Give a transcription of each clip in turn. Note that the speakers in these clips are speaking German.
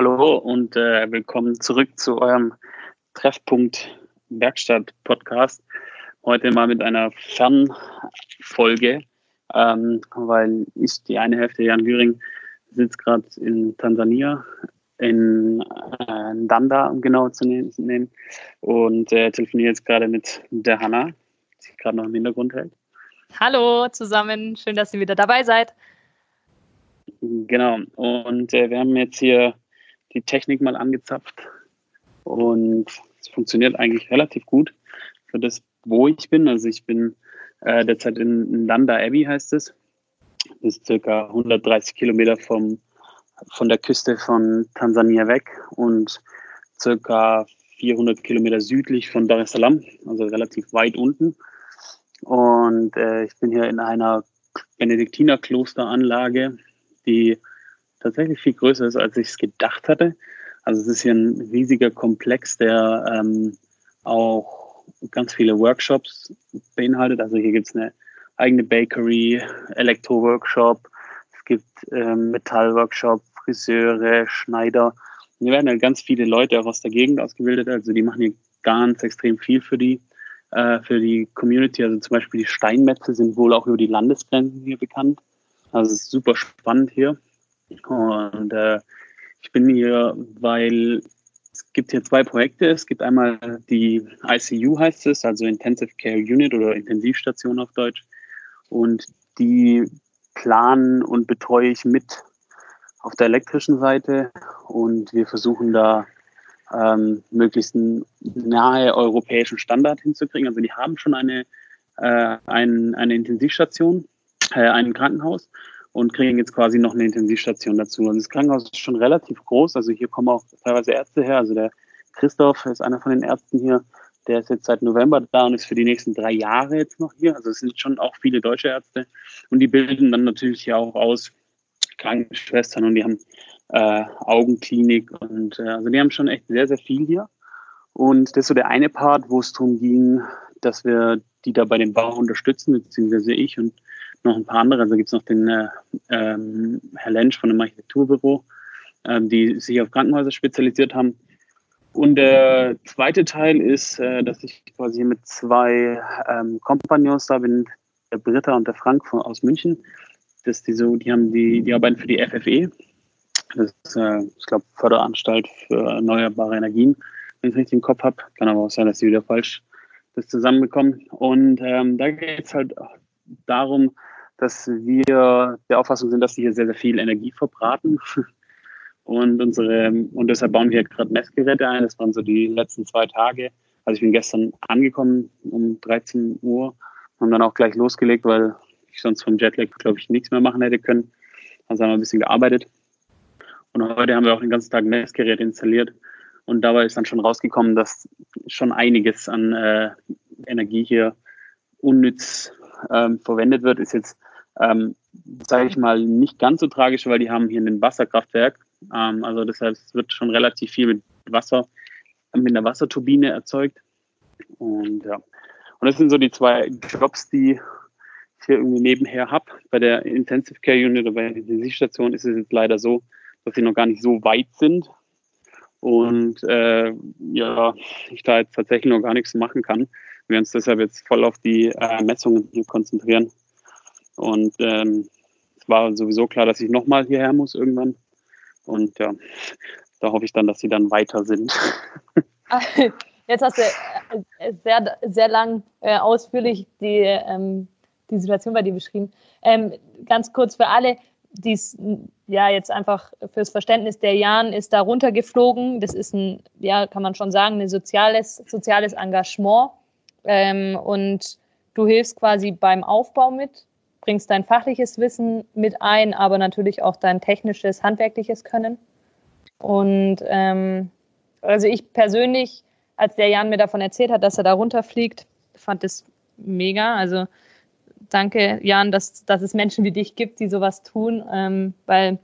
hallo und äh, willkommen zurück zu eurem Treffpunkt Werkstatt Podcast. Heute mal mit einer Fernfolge, ähm, weil ich die eine Hälfte, Jan Güring, sitzt gerade in Tansania, in äh, Danda, um genau zu nehmen, und äh, telefoniere jetzt gerade mit der Hanna, die sich gerade noch im Hintergrund hält. Hallo zusammen, schön, dass ihr wieder dabei seid. Genau, und äh, wir haben jetzt hier die Technik mal angezapft und es funktioniert eigentlich relativ gut für das, wo ich bin. Also ich bin äh, derzeit in Landa Abbey heißt es. Das ist circa 130 Kilometer vom, von der Küste von Tansania weg und circa 400 Kilometer südlich von Dar es Salaam, also relativ weit unten. Und äh, ich bin hier in einer Benediktinerklosteranlage, die tatsächlich viel größer ist, als ich es gedacht hatte. Also es ist hier ein riesiger Komplex, der ähm, auch ganz viele Workshops beinhaltet. Also hier gibt es eine eigene Bakery, Elektro-Workshop, es gibt ähm, Metall-Workshop, Friseure, Schneider. hier werden halt ganz viele Leute auch aus der Gegend ausgebildet. Also die machen hier ganz extrem viel für die, äh, für die Community. Also zum Beispiel die Steinmetze sind wohl auch über die Landesgrenzen hier bekannt. Also es ist super spannend hier. Und äh, ich bin hier, weil es gibt hier zwei Projekte. Es gibt einmal die ICU heißt es, also Intensive Care Unit oder Intensivstation auf Deutsch. Und die planen und betreue ich mit auf der elektrischen Seite. Und wir versuchen da ähm, möglichst einen nahe europäischen Standard hinzukriegen. Also die haben schon eine, äh, ein, eine Intensivstation, äh, ein Krankenhaus und kriegen jetzt quasi noch eine Intensivstation dazu. Also das Krankenhaus ist schon relativ groß. Also hier kommen auch teilweise Ärzte her. Also der Christoph ist einer von den Ärzten hier. Der ist jetzt seit November da und ist für die nächsten drei Jahre jetzt noch hier. Also es sind schon auch viele deutsche Ärzte. Und die bilden dann natürlich hier auch aus Krankenschwestern und die haben äh, Augenklinik und äh, also die haben schon echt sehr, sehr viel hier. Und das ist so der eine Part, wo es darum ging, dass wir die da bei dem Bau unterstützen, beziehungsweise ich und noch ein paar andere. Also gibt es noch den äh, ähm, Herr Lensch von dem Architekturbüro, ähm, die sich auf Krankenhäuser spezialisiert haben. Und der zweite Teil ist, äh, dass ich quasi mit zwei ähm, Kompagnons da bin, der Britta und der Frank von, aus München. Das die so, die haben die, die arbeiten für die FFE. Das ist, äh, ich glaube, Förderanstalt für erneuerbare Energien, wenn ich richtig im Kopf habe. Kann aber auch sein, dass sie wieder falsch das zusammenbekommen. Und ähm, da geht es halt darum, dass wir der Auffassung sind, dass sie hier sehr, sehr viel Energie verbraten. Und unsere, und deshalb bauen wir gerade Messgeräte ein. Das waren so die letzten zwei Tage. Also ich bin gestern angekommen um 13 Uhr und dann auch gleich losgelegt, weil ich sonst vom Jetlag, glaube ich, nichts mehr machen hätte können. Also haben wir ein bisschen gearbeitet. Und heute haben wir auch den ganzen Tag Messgeräte installiert. Und dabei ist dann schon rausgekommen, dass schon einiges an äh, Energie hier unnütz ähm, verwendet wird. Ist jetzt ähm, sage ich mal, nicht ganz so tragisch, weil die haben hier ein Wasserkraftwerk. Ähm, also deshalb wird schon relativ viel mit Wasser, mit einer Wasserturbine erzeugt. Und ja. Und das sind so die zwei Jobs, die ich hier irgendwie nebenher habe. Bei der Intensive Care Unit oder bei der Intensivstation ist es jetzt leider so, dass sie noch gar nicht so weit sind. Und äh, ja, ich da jetzt tatsächlich noch gar nichts machen kann. Wir uns deshalb jetzt voll auf die äh, Messungen konzentrieren. Und ähm, es war sowieso klar, dass ich nochmal hierher muss irgendwann. Und ja, da hoffe ich dann, dass sie dann weiter sind. Jetzt hast du äh, sehr, sehr lang äh, ausführlich die, ähm, die Situation bei dir beschrieben. Ähm, ganz kurz für alle, die es ja jetzt einfach fürs Verständnis, der Jan ist da runtergeflogen. Das ist ein, ja, kann man schon sagen, ein soziales, soziales Engagement. Ähm, und du hilfst quasi beim Aufbau mit bringst dein fachliches Wissen mit ein, aber natürlich auch dein technisches, handwerkliches Können. Und ähm, also ich persönlich, als der Jan mir davon erzählt hat, dass er da runterfliegt, fand es mega. Also danke, Jan, dass, dass es Menschen wie dich gibt, die sowas tun, ähm, weil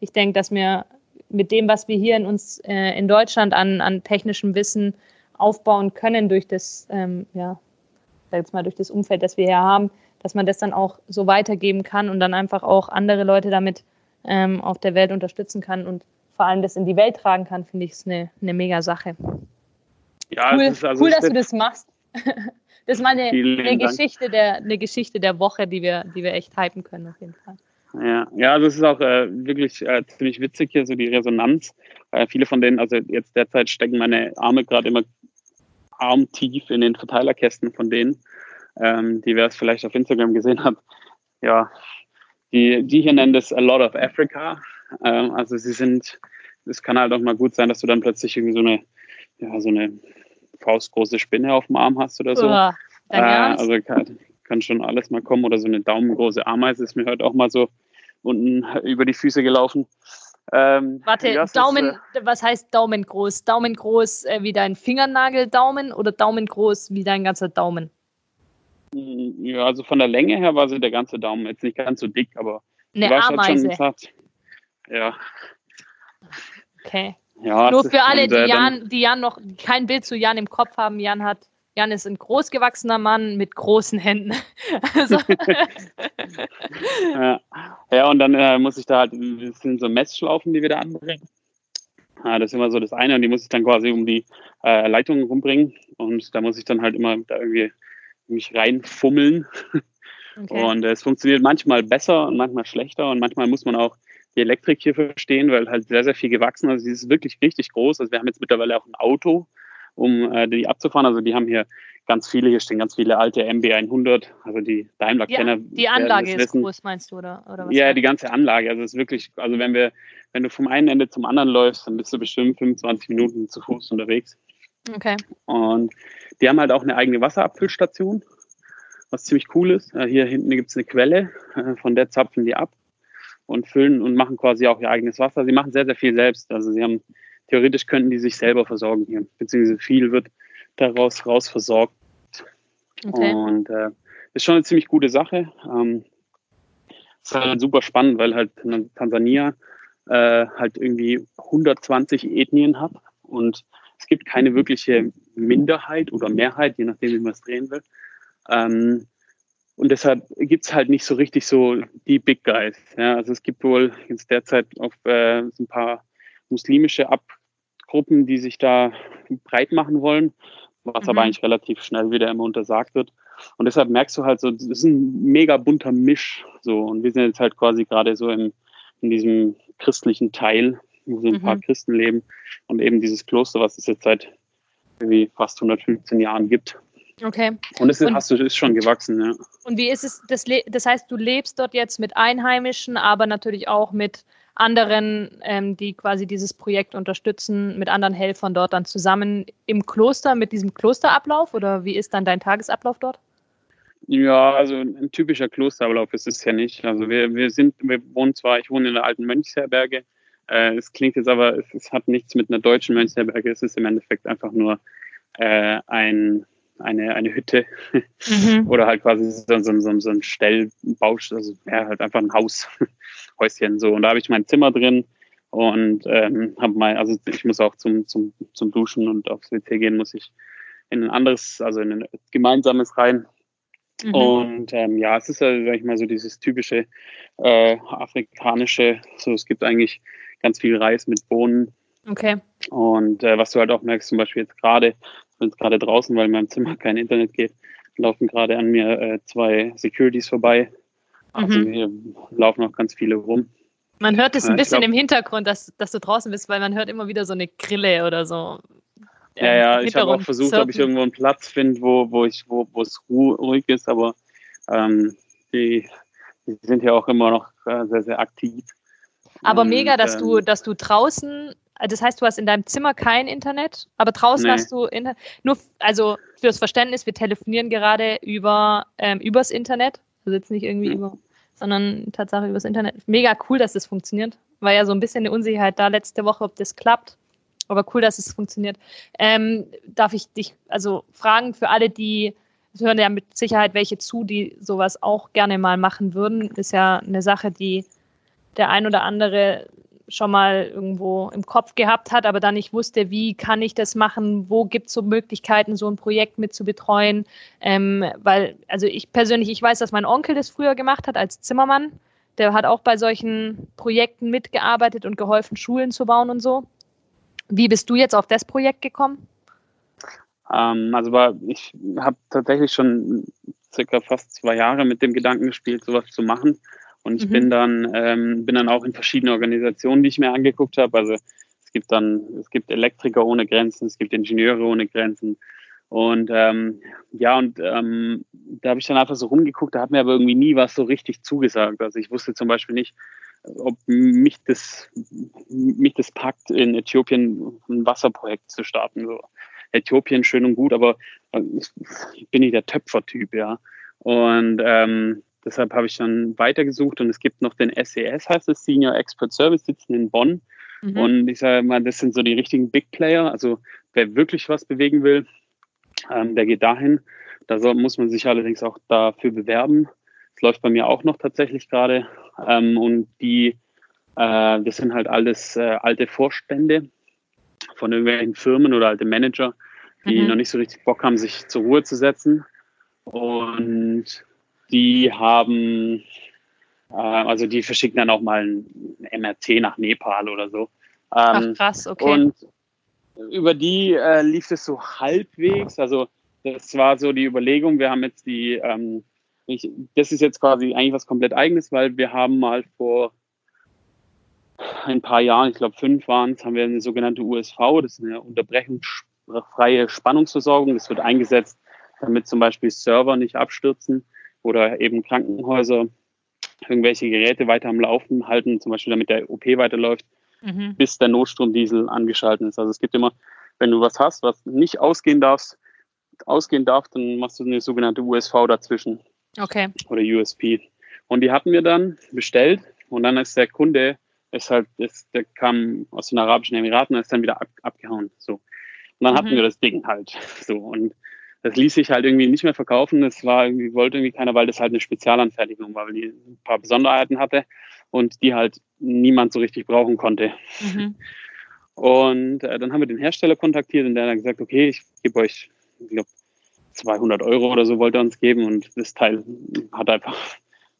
ich denke, dass wir mit dem, was wir hier in uns äh, in Deutschland an, an technischem Wissen aufbauen können durch das, ähm, ja, jetzt mal durch das Umfeld, das wir hier haben, dass man das dann auch so weitergeben kann und dann einfach auch andere Leute damit ähm, auf der Welt unterstützen kann. Und vor allem das in die Welt tragen kann, finde ich es eine, eine mega Sache. Ja, cool, ist also cool dass du das machst. Das ist mal eine, eine. Geschichte der, eine Geschichte der Woche, die wir, die wir echt hypen können, auf jeden Fall. Ja, ja, also es ist auch äh, wirklich äh, ziemlich witzig hier, so die Resonanz. Äh, viele von denen, also jetzt derzeit stecken meine Arme gerade immer armtief in den Verteilerkästen von denen, ähm, die wer es vielleicht auf Instagram gesehen hat. Ja, die, die hier nennen das a lot of Africa. Ähm, also sie sind, es kann halt auch mal gut sein, dass du dann plötzlich irgendwie so eine, ja, so eine faustgroße Spinne auf dem Arm hast oder so. Uah, Äh, also kann, kann schon alles mal kommen oder so eine daumengroße Ameise ist mir heute auch mal so unten über die Füße gelaufen. Ähm, Warte, ja, es ist, Daumen, äh, was heißt Daumen groß? Daumen groß äh, wie dein Fingernagel-Daumen oder Daumen groß wie dein ganzer Daumen? Ja, also von der Länge her war sie der ganze Daumen jetzt nicht ganz so dick, aber Eine die war schon- Ameise. Schon, ja, Okay. ja. Nur für alle, die äh, Jan, die Jan noch kein Bild zu Jan im Kopf haben. Jan hat, Jan ist ein großgewachsener Mann mit großen Händen. Also, Ja, ja und dann äh, muss ich da halt, das sind so Messschlaufen, die wir da anbringen. Ah, das ist immer so das eine und die muss ich dann quasi um die äh, Leitungen rumbringen und da muss ich dann halt immer da irgendwie mich reinfummeln okay. und äh, es funktioniert manchmal besser und manchmal schlechter und manchmal muss man auch die Elektrik hier verstehen, weil halt sehr, sehr viel gewachsen ist. Also sie ist wirklich richtig groß. Also wir haben jetzt mittlerweile auch ein Auto, um äh, die abzufahren. Also die haben hier ganz viele, hier stehen ganz viele alte MB100, also die Daimler-Kenner. die, die Anlage ist wissen. groß, meinst du, oder, oder was? Ja, die ganze Anlage. Also es ist wirklich, also wenn wir, wenn du vom einen Ende zum anderen läufst, dann bist du bestimmt 25 Minuten zu Fuß unterwegs. Okay. Und die haben halt auch eine eigene Wasserabfüllstation, was ziemlich cool ist. Äh, Hier hinten gibt es eine Quelle, äh, von der zapfen die ab und füllen und machen quasi auch ihr eigenes Wasser. Sie machen sehr, sehr viel selbst. Also sie haben, theoretisch könnten die sich selber versorgen hier, beziehungsweise viel wird daraus raus versorgt. okay. Und äh, ist schon eine ziemlich gute Sache. Ähm, ist halt super spannend, weil halt Tansania äh, halt irgendwie 120 Ethnien hat und es gibt keine wirkliche Minderheit oder Mehrheit, je nachdem, wie man es drehen will. Ähm, und deshalb gibt es halt nicht so richtig so die Big Guys. Ja? Also es gibt wohl jetzt derzeit auf äh, so ein paar muslimische Abgruppen, die sich da breit machen wollen, was Mhm. aber eigentlich relativ schnell wieder immer untersagt wird. Und deshalb merkst du halt so, das ist ein mega bunter Misch. So. Und wir sind jetzt halt quasi gerade so im, in diesem christlichen Teil, wo so ein Mhm. paar Christen leben und eben dieses Kloster, was es jetzt seit irgendwie fast 115 Jahren gibt. okay. Und es ist, Und- hast du, ist schon gewachsen, ja. Und wie ist es, das, das heißt, du lebst dort jetzt mit Einheimischen, aber natürlich auch mit anderen, ähm, die quasi dieses Projekt unterstützen, mit anderen Helfern dort dann zusammen im Kloster mit diesem Klosterablauf oder wie ist dann dein Tagesablauf dort? Ja, also ein typischer Klosterablauf ist es ja nicht. Also wir, wir sind, wir wohnen zwar, ich wohne in der alten Mönchsherberge. Äh, es klingt jetzt aber, es, es hat nichts mit einer deutschen Mönchsherberge. Es ist im Endeffekt einfach nur äh, ein, eine, eine Hütte Mhm. oder halt quasi so, so, so, so ein Stellbausch, also ja, halt einfach ein Haus, Häuschen so. Und da habe ich mein Zimmer drin und ähm, habe mal, also ich muss auch zum, zum, zum Duschen und aufs WC gehen, muss ich in ein anderes, also in ein gemeinsames rein. Mhm. Und ähm, ja, es ist ja, sag ich mal, so dieses typische äh, afrikanische, so es gibt eigentlich ganz viel Reis mit Bohnen. Okay. Und äh, was du halt auch merkst, zum Beispiel jetzt gerade, ich bin jetzt gerade draußen, weil in meinem Zimmer kein Internet geht, laufen gerade an mir äh, zwei Securities vorbei. Also Mhm. hier laufen auch ganz viele rum. Man hört es ein Ja, bisschen glaub- im Hintergrund, dass, dass du draußen bist, weil man hört immer wieder so eine Grille oder so. Ja, ähm, ja, im ich habe auch versucht, ob ich surfen. irgendwo einen Platz finde, wo, wo ich, wo, wo es ru ruhig ist, aber ähm, die, die sind ja auch immer noch äh, sehr, sehr aktiv. Aber Und, mega, dass du, dass du draußen, das heißt, du hast in deinem Zimmer kein Internet, aber draußen Nee. hast du Internet. Nur, also fürs Verständnis, wir telefonieren gerade über ähm, übers Internet, also jetzt nicht irgendwie Mhm. über, sondern Tatsache übers Internet. Mega cool, dass das funktioniert. War ja so ein bisschen eine Unsicherheit da letzte Woche, ob das klappt. Aber cool, dass es funktioniert. Ähm, darf ich dich also fragen für alle, die es hören ja mit Sicherheit welche zu, die sowas auch gerne mal machen würden. Ist ja eine Sache, die der ein oder andere schon mal irgendwo im Kopf gehabt hat, aber dann nicht wusste, wie kann ich das machen, wo gibt es so Möglichkeiten, so ein Projekt mit zu betreuen. Ähm, weil, also ich persönlich, ich weiß, dass mein Onkel das früher gemacht hat als Zimmermann. der hat auch bei solchen Projekten mitgearbeitet und geholfen, Schulen zu bauen und so. Wie bist du jetzt auf das Projekt gekommen? Ähm, also ich habe tatsächlich schon circa fast zwei Jahre mit dem Gedanken gespielt, sowas zu machen. Und ich mhm. bin dann ähm, bin dann auch in verschiedene Organisationen, die ich mir angeguckt habe. Also es gibt dann es gibt Elektriker ohne Grenzen, es gibt Ingenieure ohne Grenzen. Und ähm, ja, und ähm, da habe ich dann einfach so rumgeguckt, da hat mir aber irgendwie nie was so richtig zugesagt. Also ich wusste zum Beispiel nicht, ob mich das, mich das packt, in Äthiopien ein Wasserprojekt zu starten. So. Äthiopien schön und gut, aber äh, ich bin nicht der Töpfertyp, ja. Und ähm, deshalb habe ich dann weitergesucht und es gibt noch den SES, e heißt es, Senior Expert Service, sitzen in Bonn. Mhm. Und ich sage mal, das sind so die richtigen Big Player. Also wer wirklich was bewegen will, ähm, der geht dahin. Da soll, muss man sich allerdings auch dafür bewerben. Das läuft bei mir auch noch tatsächlich gerade. Ähm, und die, äh, das sind halt alles äh, alte Vorstände von irgendwelchen Firmen oder alte Manager, die mhm. noch nicht so richtig Bock haben, sich zur Ruhe zu setzen. Und die haben, äh, also die verschicken dann auch mal ein MRT nach Nepal oder so. Ähm, Ach krass, okay. Und über die äh, lief es so halbwegs. Also das war so die Überlegung. Wir haben jetzt die, ähm, ich, das ist jetzt quasi eigentlich was komplett eigenes, weil wir haben mal vor ein paar Jahren, ich glaube fünf waren es, haben wir eine sogenannte USV, das ist eine unterbrechungsfreie Spannungsversorgung. Das wird eingesetzt, damit zum Beispiel Server nicht abstürzen oder eben Krankenhäuser irgendwelche Geräte weiter am Laufen halten, zum Beispiel damit der OP weiterläuft, mhm. bis der Notstromdiesel angeschaltet ist. Also es gibt immer, wenn du was hast, was nicht ausgehen darfst, ausgehen darf, dann machst du eine sogenannte USV dazwischen. Okay. Oder USP. Und die hatten wir dann bestellt und dann ist der Kunde ist halt, ist, der kam aus den Arabischen Emiraten und ist dann wieder ab, abgehauen. So. Und dann mhm. hatten wir das Ding halt. So. Und das ließ sich halt irgendwie nicht mehr verkaufen. Das war irgendwie, wollte irgendwie keiner, weil das halt eine Spezialanfertigung war, weil die ein paar Besonderheiten hatte und die halt niemand so richtig brauchen konnte. Mhm. Und äh, dann haben wir den Hersteller kontaktiert und der hat gesagt, okay, ich gebe euch, ich glaube, 200 Euro oder so wollte er uns geben und das Teil hat einfach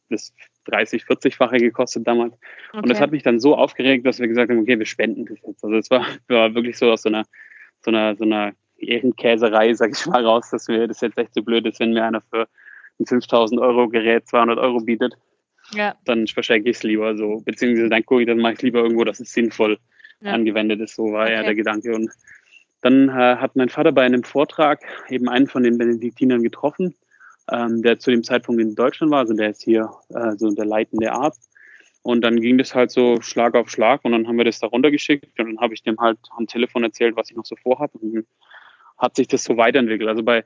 das 30, 40-fache gekostet damals. Okay. Und das hat mich dann so aufgeregt, dass wir gesagt haben, okay, wir spenden das jetzt. Also es war, war wirklich so aus so einer, so einer, so einer Ehrenkäserei, sag ich mal, raus, dass mir das jetzt echt so blöd ist, wenn mir einer für ein 5000 Euro Gerät 200 Euro bietet. Ja. Dann verschenke ich es lieber so. Beziehungsweise dann gucke ich, dann mache ich lieber irgendwo, dass es sinnvoll ja. angewendet ist. So war okay. ja der Gedanke. Und dann äh, hat mein Vater bei einem Vortrag eben einen von den Benediktinern getroffen ähm, der zu dem Zeitpunkt in Deutschland war. Also der ist hier äh, so der leitende Arzt. Und dann ging das halt so Schlag auf Schlag und dann haben wir das da runtergeschickt und dann habe ich dem halt am Telefon erzählt, was ich noch so vorhabe und hat sich das so weiterentwickelt. Also bei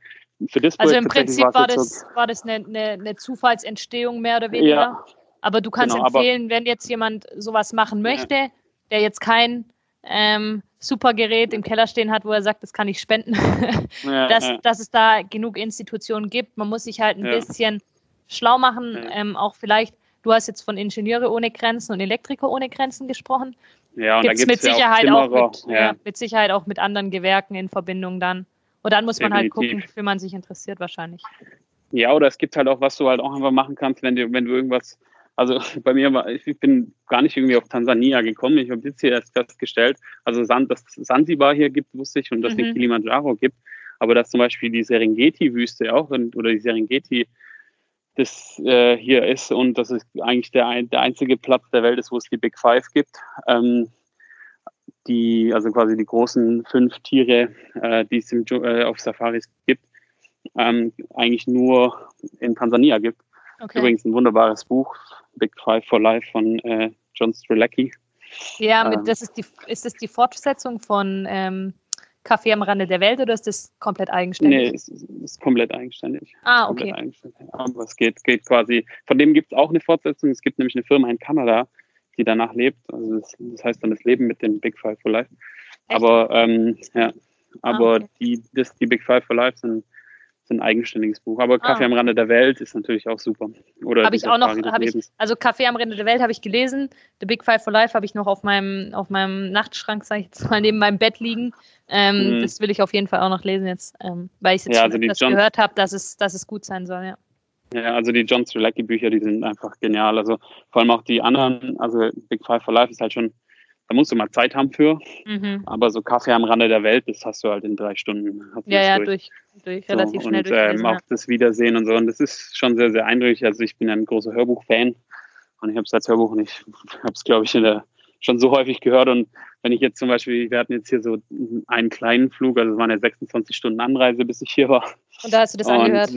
für das Also im Prinzip war das, war das eine, eine, eine, Zufallsentstehung mehr oder weniger. Ja, aber du kannst genau, empfehlen, wenn jetzt jemand sowas machen möchte, ja. der jetzt kein ähm, super Gerät im Keller stehen hat, wo er sagt, das kann ich spenden, ja, dass, dass es da genug Institutionen gibt. Man muss sich halt ein bisschen schlau machen, ähm, auch vielleicht, du hast jetzt von Ingenieure ohne Grenzen und Elektriker ohne Grenzen gesprochen. Ja, und gibt's da gibt's mit Sicherheit auch, auch mit, ja. mit Sicherheit auch mit anderen Gewerken in Verbindung dann. Und dann muss man halt Definitiv. halt gucken, wie man sich interessiert wahrscheinlich. Ja, oder es gibt halt auch, was du halt auch einfach machen kannst, wenn du, wenn du irgendwas also bei mir war, ich bin gar nicht irgendwie auf Tansania gekommen. Ich habe jetzt hier erst festgestellt, also dass es Sansibar hier gibt, wusste ich, und dass es mhm. Kilimanjaro gibt. Aber dass zum Beispiel die Serengeti-Wüste auch oder die Serengeti das äh, hier ist und dass es eigentlich der, der einzige Platz der Welt ist, wo es die Big Five gibt. Ähm, die, also quasi die großen fünf Tiere, äh, die es im, äh, auf Safaris gibt, ähm, eigentlich nur in Tansania gibt. Okay. Übrigens ein wunderbares Buch, Big Five for Life von äh, John Strelacki. Ja, mit, ähm, das ist, die, ist das die Fortsetzung von Kaffee am Rande der Welt oder ist das komplett eigenständig? Nee, es ist, ist komplett eigenständig. Ah, okay. Eigenständig. Aber es geht, geht quasi, von dem gibt es auch eine Fortsetzung. Es gibt nämlich eine Firma in Kanada, die danach lebt. Also das, das heißt dann das Leben mit dem Big Five for Life. Echt? Aber ähm, ja, aber ah, okay. die, das, die Big Five for Life sind ein eigenständiges Buch. Aber Kaffee ah. am Rande der Welt ist natürlich auch super. Oder habe ich auch noch, ich, also Kaffee am Rande der Welt habe ich gelesen. The Big Five for Life habe ich noch auf meinem, auf meinem Nachtschrank, sage ich jetzt mal, neben meinem Bett liegen. Ähm, mhm. Das will ich auf jeden Fall auch noch lesen jetzt, ähm, weil ich jetzt ja, also das gehört habe, dass es, dass es gut sein soll, ja. Ja, also die John Strelacki Bücher, die sind einfach genial. Also vor allem auch die anderen, also Big Five for Life ist halt schon, da musst du mal Zeit haben für. Mhm. Aber so Kaffee am Rande der Welt, das hast du halt in drei Stunden. Ja, ja, durch, durch, relativ so, schnell und, ähm, auch das Wiedersehen und so. Und das ist schon sehr, sehr eindrücklich. Also ich bin ein großer Hörbuch-Fan und ich habe es als Hörbuch und ich habe es, glaube ich, der schon so häufig gehört. Und wenn ich jetzt zum Beispiel, wir hatten jetzt hier so einen kleinen Flug, also es waren ja 26 Stunden Anreise, bis ich hier war. Und da hast du das und, angehört?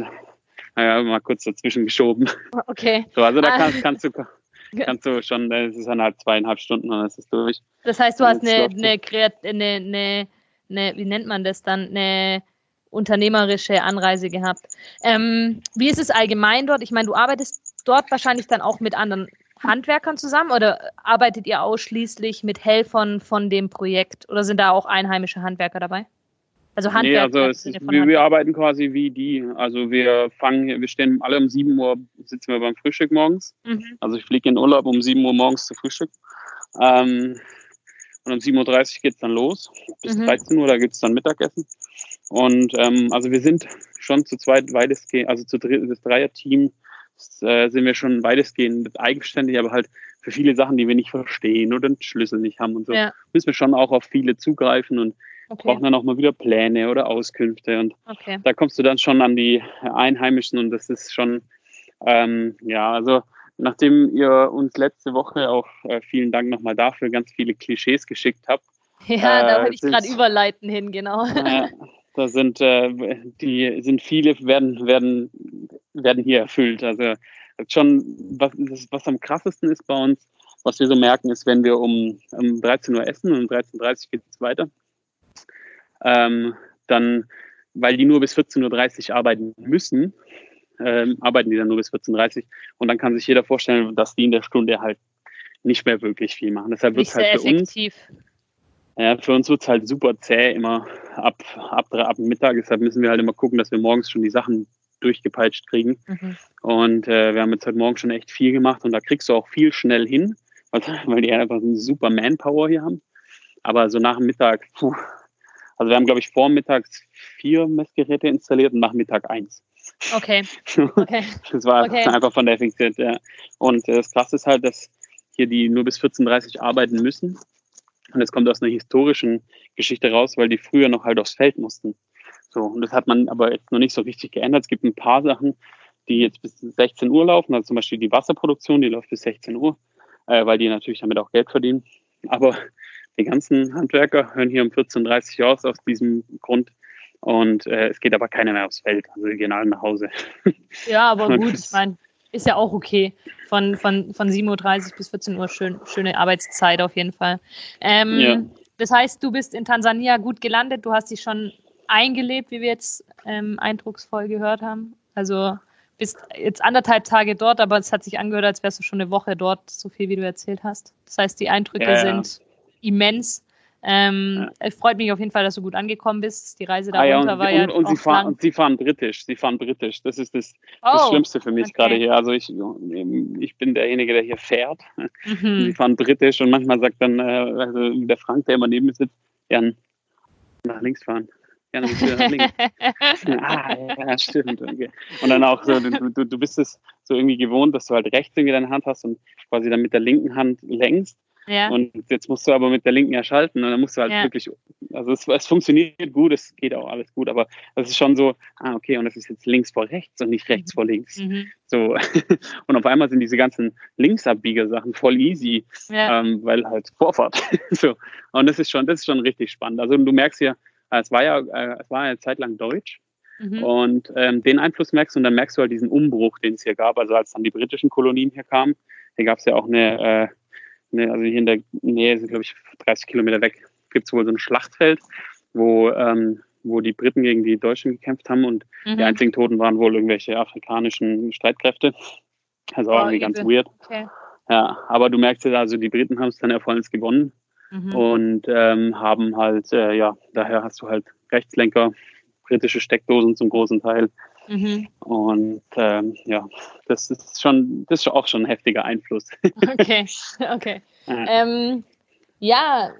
Naja, mal kurz dazwischen geschoben. Okay. So, also da ah. kannst, kannst du kannst du schon, es ist dann halt zweieinhalb Stunden und dann ist es durch. Das heißt, du hast eine, eine, eine, eine, eine, wie nennt man das dann, eine unternehmerische Anreise gehabt. Ähm, wie ist es allgemein dort? Ich meine, du arbeitest dort wahrscheinlich dann auch mit anderen Handwerkern zusammen oder arbeitet ihr ausschließlich mit Helfern von dem Projekt oder sind da auch einheimische Handwerker dabei? Also Handwerker. Nee, also ist, wir, wir, arbeiten quasi wie die. Also wir fangen, wir stehen alle um 7 Uhr, sitzen wir beim Frühstück morgens. Mhm. Also ich fliege in Urlaub um 7 Uhr morgens zu Frühstück. Ähm, und um 7.30 Uhr geht es dann los. Bis mhm. 13 Uhr, da gibt es dann Mittagessen. Und ähm, also wir sind schon zu zweit weitestgehend, also zu dritt, das Dreier-Team äh, sind wir schon weitestgehend eigenständig, aber halt für viele Sachen, die wir nicht verstehen oder den Schlüssel nicht haben und so, ja. müssen wir schon auch auf viele zugreifen und okay. brauchen dann auch mal wieder Pläne oder Auskünfte. Und okay. da kommst du dann schon an die Einheimischen und das ist schon, ähm, ja, also nachdem ihr uns letzte Woche auch äh, vielen Dank nochmal dafür ganz viele Klischees geschickt habt. Ja, äh, da wollte ich gerade überleiten hin, genau. Äh, da sind äh, die sind viele werden werden werden hier erfüllt. Also schon was was am krassesten ist bei uns, was wir so merken, ist, wenn wir um, um 13 Uhr essen und um 13.30 Uhr geht es weiter, ähm, dann, weil die nur bis 14.30 Uhr arbeiten müssen, ähm, arbeiten die dann nur bis 14.30 Uhr und dann kann sich jeder vorstellen, dass die in der Stunde halt nicht mehr wirklich viel machen. Deshalb wird halt für effektiv. uns ja, für uns wird es halt super zäh immer ab, ab, ab Mittag. Deshalb müssen wir halt immer gucken, dass wir morgens schon die Sachen durchgepeitscht kriegen. Mhm. Und äh, wir haben jetzt heute Morgen schon echt viel gemacht und da kriegst du auch viel schnell hin, weil, weil die einfach eine super Manpower hier haben. Aber so nach dem Mittag, puh, also wir haben, glaube ich, vormittags vier Messgeräte installiert und nach Mittag eins. Okay. okay. das war okay. einfach von der Effektivität, ja. Und äh, das Krasse ist halt, dass hier die nur bis 14.30 Uhr arbeiten müssen. Und das kommt aus einer historischen Geschichte raus, weil die früher noch halt aufs Feld mussten. So, und das hat man aber jetzt noch nicht so richtig geändert. Es gibt ein paar Sachen, die jetzt bis 16 Uhr laufen, also zum Beispiel die Wasserproduktion, die läuft bis 16 Uhr, äh, weil die natürlich damit auch Geld verdienen. Aber die ganzen Handwerker hören hier um 14.30 Uhr aus aus diesem Grund. Und äh, es geht aber keiner mehr aufs Feld. Also die gehen alle nach Hause. Ja, aber gut, ich meine, ist ja auch okay. Von, von, von 7.30 Uhr bis 14 Uhr schön, schöne Arbeitszeit auf jeden Fall. Ähm, ja. Das heißt, du bist in Tansania gut gelandet, du hast dich schon eingelebt, wie wir jetzt ähm, eindrucksvoll gehört haben. Also bist jetzt anderthalb Tage dort, aber es hat sich angehört, als wärst du schon eine Woche dort, so viel wie du erzählt hast. Das heißt, die Eindrücke ja, ja. sind immens. Ähm, ja. Es freut mich auf jeden Fall, dass du gut angekommen bist. Die Reise da ah, ja, runter war ja. Und, und, sie fahren, und, sie fahren, britisch. Sie fahren britisch. Das ist das, oh, das Schlimmste für mich okay. gerade hier. Also ich, ich bin derjenige, der hier fährt. Mhm. Sie fahren britisch und manchmal sagt dann äh, also der Frank, der immer neben mir sitzt, Jan, nach links fahren. Jan, nach links. ah, ja, stimmt. Okay. Und dann auch so, du, du, du bist es so irgendwie gewohnt, dass du halt rechts irgendwie deine Hand hast und quasi dann mit der linken Hand längst. Ja. Und jetzt musst du aber mit der linken erschalten und dann musst du halt ja. wirklich, also es, es, funktioniert gut, es geht auch alles gut, aber es ist schon so, ah, okay, und das ist jetzt links vor rechts und nicht rechts mhm. vor links. Mhm. So. Und auf einmal sind diese ganzen Linksabbieger-Sachen voll easy, ja. ähm, weil halt Vorfahrt. so. Und das ist schon, das ist schon richtig spannend. Also du merkst ja, es war ja, äh, es war eine Zeit lang Deutsch. Mhm. Und ähm, den Einfluss merkst du und dann merkst du halt diesen Umbruch, den es hier gab. Also als dann die britischen Kolonien hier kamen, hier gab es ja auch eine äh, ne, also hier in der Nähe, sind glaube ich 30 Kilometer weg, gibt es wohl so ein Schlachtfeld, wo, ähm, wo die Briten gegen die Deutschen gekämpft haben und mhm. die einzigen Toten waren wohl irgendwelche afrikanischen Streitkräfte. Also auch oh, irgendwie ganz weird. Okay. Ja, aber du merkst ja, also die Briten haben es dann erfolgreich gewonnen mhm. und ähm, haben halt, äh, ja, daher hast du halt Rechtslenker, britische Steckdosen zum großen Teil. Mhm. Und ähm, ja, das ist schon, das ist auch schon ein heftiger Einfluss. Okay, okay. Ja, ähm, ja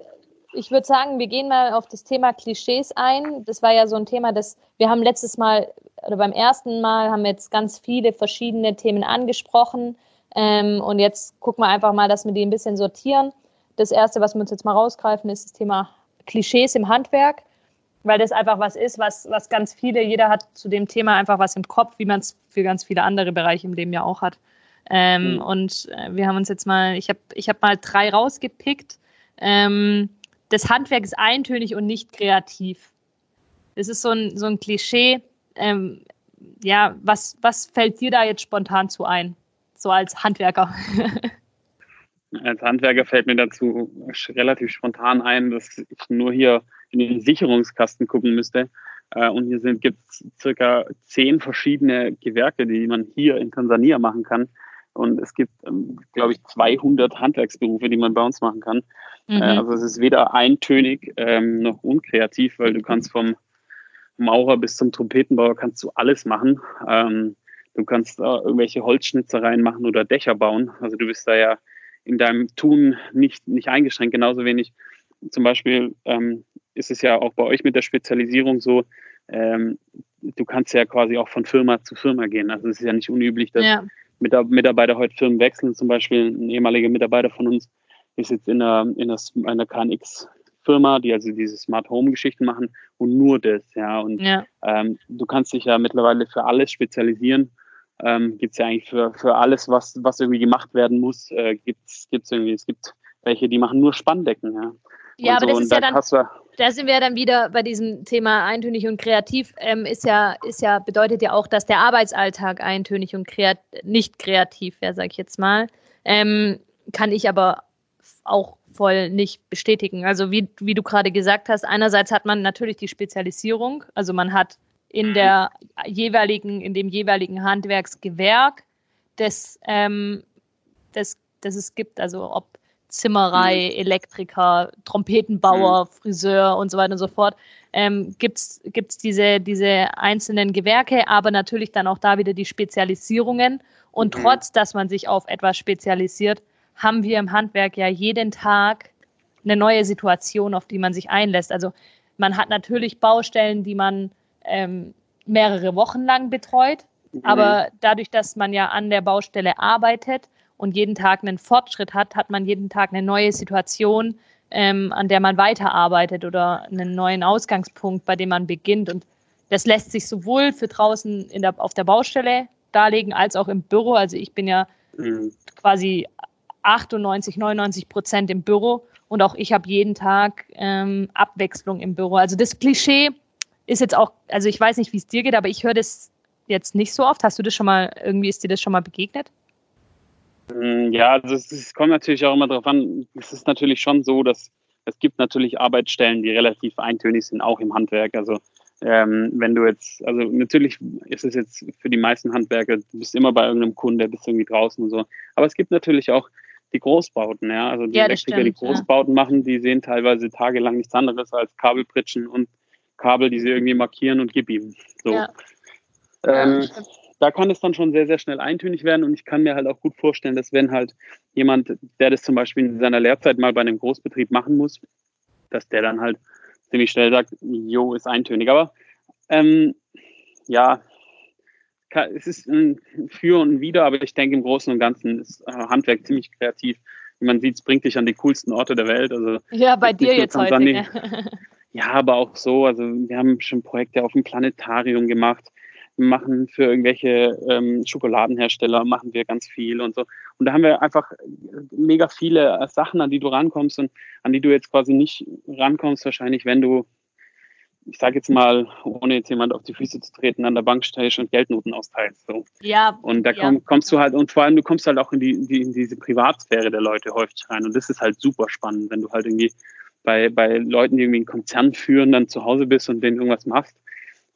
ich würde sagen, wir gehen mal auf das Thema Klischees ein. Das war ja so ein Thema, das wir haben letztes Mal oder beim ersten Mal haben wir jetzt ganz viele verschiedene Themen angesprochen. Ähm, und jetzt gucken wir einfach mal, dass wir die ein bisschen sortieren. Das erste, was wir uns jetzt mal rausgreifen, ist das Thema Klischees im Handwerk, weil das einfach was ist, was, was ganz viele, jeder hat zu dem Thema einfach was im Kopf, wie man es für ganz viele andere Bereiche im Leben ja auch hat. Ähm, mhm. Und äh, wir haben uns jetzt mal, ich habe ich hab mal drei rausgepickt. Ähm, das Handwerk ist eintönig und nicht kreativ. Das ist so ein, so ein Klischee. Ähm, ja, was, was fällt dir da jetzt spontan zu ein, so als Handwerker? als Handwerker fällt mir dazu relativ spontan ein, dass ich nur hier in den Sicherungskasten gucken müsste. Äh, und hier gibt es circa zehn verschiedene Gewerke, die man hier in Tansania machen kann. Und es gibt, ähm, glaube ich, 200 Handwerksberufe, die man bei uns machen kann. Mhm. Äh, also es ist weder eintönig ähm, noch unkreativ, weil du kannst vom Maurer bis zum Trompetenbauer kannst du alles machen. Ähm, du kannst äh, irgendwelche Holzschnitzereien machen oder Dächer bauen. Also du bist da ja in deinem Tun nicht, nicht eingeschränkt, genauso wenig. Zum Beispiel ähm, ist es ja auch bei euch mit der Spezialisierung so, ähm, du kannst ja quasi auch von Firma zu Firma gehen. Also es ist ja nicht unüblich, dass ja. Mitarbeiter heute Firmen wechseln. Zum Beispiel ein ehemaliger Mitarbeiter von uns ist jetzt in einer, in einer, KNX-Firma, die also diese Smart Home-Geschichten machen und nur das, ja. Und ja. Ähm, du kannst dich ja mittlerweile für alles spezialisieren. Ähm, gibt es ja eigentlich für, für alles, was, was irgendwie gemacht werden muss, äh, gibt es irgendwie, es gibt welche, die machen nur Spanndecken, ja. Ja, aber so, das ist ja dann, da sind wir dann wieder bei diesem Thema eintönig und kreativ, ähm, ist ja, ist ja, bedeutet ja auch, dass der Arbeitsalltag eintönig und kreat nicht kreativ wäre, sag ich jetzt mal. Ähm, kann ich aber auch voll nicht bestätigen. Also wie, wie du gerade gesagt hast, einerseits hat man natürlich die Spezialisierung, also man hat in der jeweiligen, in dem jeweiligen Handwerksgewerk, das, ähm, das, das es gibt, also ob Zimmerei, mhm. Elektriker, Trompetenbauer, mhm. Friseur und so weiter und so fort, ähm, gibt es diese, diese einzelnen Gewerke, aber natürlich dann auch da wieder die Spezialisierungen. Und mhm. trotz, dass man sich auf etwas spezialisiert, haben wir im Handwerk ja jeden Tag eine neue Situation, auf die man sich einlässt. Also man hat natürlich Baustellen, die man ähm, mehrere Wochen lang betreut, mhm. aber dadurch, dass man ja an der Baustelle arbeitet, und jeden Tag einen Fortschritt hat, hat man jeden Tag eine neue Situation, ähm, an der man weiterarbeitet oder einen neuen Ausgangspunkt, bei dem man beginnt. Und das lässt sich sowohl für draußen der, auf der Baustelle darlegen als auch im Büro. Also ich bin ja mhm. quasi 98, 99 Prozent im Büro und auch ich habe jeden Tag ähm, Abwechslung im Büro. Also das Klischee ist jetzt auch, also ich weiß nicht, wie es dir geht, aber ich höre das jetzt nicht so oft. Hast du das schon mal, irgendwie ist dir das schon mal begegnet? Mm, ja, also es, es kommt natürlich auch immer darauf an. Es ist natürlich schon so, dass es gibt natürlich Arbeitsstellen, die relativ eintönig sind, auch im Handwerk. Also ähm, wenn du jetzt, also natürlich ist es jetzt für die meisten Handwerker, du bist immer bei irgendeinem Kunde, bist irgendwie draußen und so. Aber es gibt natürlich auch die Großbauten, ja. Also die ja, Elektriker, stimmt, die Großbauten ja. machen, die sehen teilweise tagelang nichts anderes als Kabelpritschen und Kabel, die sie irgendwie markieren und gib ihm. So. Ja. Ähm, da kann es dann schon sehr, sehr schnell eintönig werden und ich kann mir halt auch gut vorstellen, dass wenn halt jemand, der das zum Beispiel in seiner Lehrzeit mal bei einem Großbetrieb machen muss, dass der dann halt ziemlich schnell sagt, jo, ist eintönig. Aber ähm, ja, es ist ein Für und Wider, aber ich denke im Großen und Ganzen ist äh, Handwerk ziemlich kreativ. Wie man sieht, es bringt dich an die coolsten Orte der Welt. Also ja, bei dir jetzt heute. Ne? Ja, aber auch so. Also wir haben schon Projekte auf dem Planetarium gemacht machen für irgendwelche ähm, Schokoladenhersteller, machen wir ganz viel und so. Und da haben wir einfach mega viele Sachen, an die du rankommst und an die du jetzt quasi nicht rankommst, wahrscheinlich, wenn du, ich sage jetzt mal, ohne jetzt jemand auf die Füße zu treten, an der Bank stehst und Geldnoten austeilst. So. Ja. Und da komm, kommst du halt, und vor allem du kommst halt auch in, die, die, in diese Privatsphäre der Leute häufig rein. Und das ist halt super spannend, wenn du halt irgendwie bei, bei Leuten, die irgendwie einen Konzern führen, dann zu Hause bist und denen irgendwas machst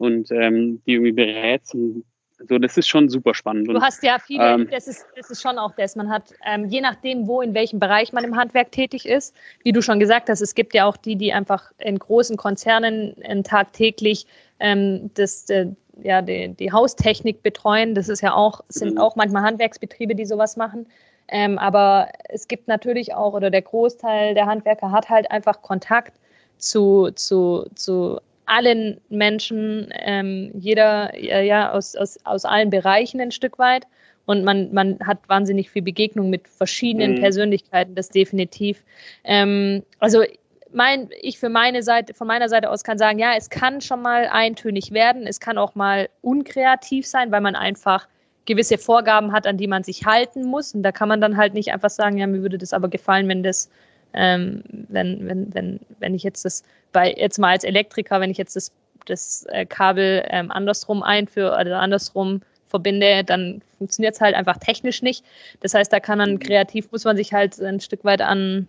und ähm, die irgendwie berätst. Und so, das ist schon super spannend. Du hast ja viele, ähm, das, ist, das ist schon auch das. Man hat, ähm, je nachdem, wo, in welchem Bereich man im Handwerk tätig ist, wie du schon gesagt hast, es gibt ja auch die, die einfach in großen Konzernen äh, tagtäglich ähm, das, äh, ja, die, die Haustechnik betreuen. Das ist ja auch, sind mhm. auch manchmal Handwerksbetriebe, die sowas machen. Ähm, aber es gibt natürlich auch, oder der Großteil der Handwerker hat halt einfach Kontakt zu, zu, zu allen Menschen, ähm, jeder ja, ja aus, aus, aus allen Bereichen ein Stück weit. Und man, man hat wahnsinnig viel Begegnung mit verschiedenen mhm. Persönlichkeiten, das definitiv. Ähm, also mein, ich für meine Seite, von meiner Seite aus kann sagen, ja, es kann schon mal eintönig werden, es kann auch mal unkreativ sein, weil man einfach gewisse Vorgaben hat, an die man sich halten muss. Und da kann man dann halt nicht einfach sagen, ja, mir würde das aber gefallen, wenn das, ähm, wenn, wenn, wenn, wenn ich jetzt das bei, jetzt mal als Elektriker, wenn ich jetzt das, das äh, Kabel ähm, andersrum einführe oder andersrum verbinde, dann funktioniert es halt einfach technisch nicht. Das heißt, da kann man kreativ, muss man sich halt ein Stück weit an,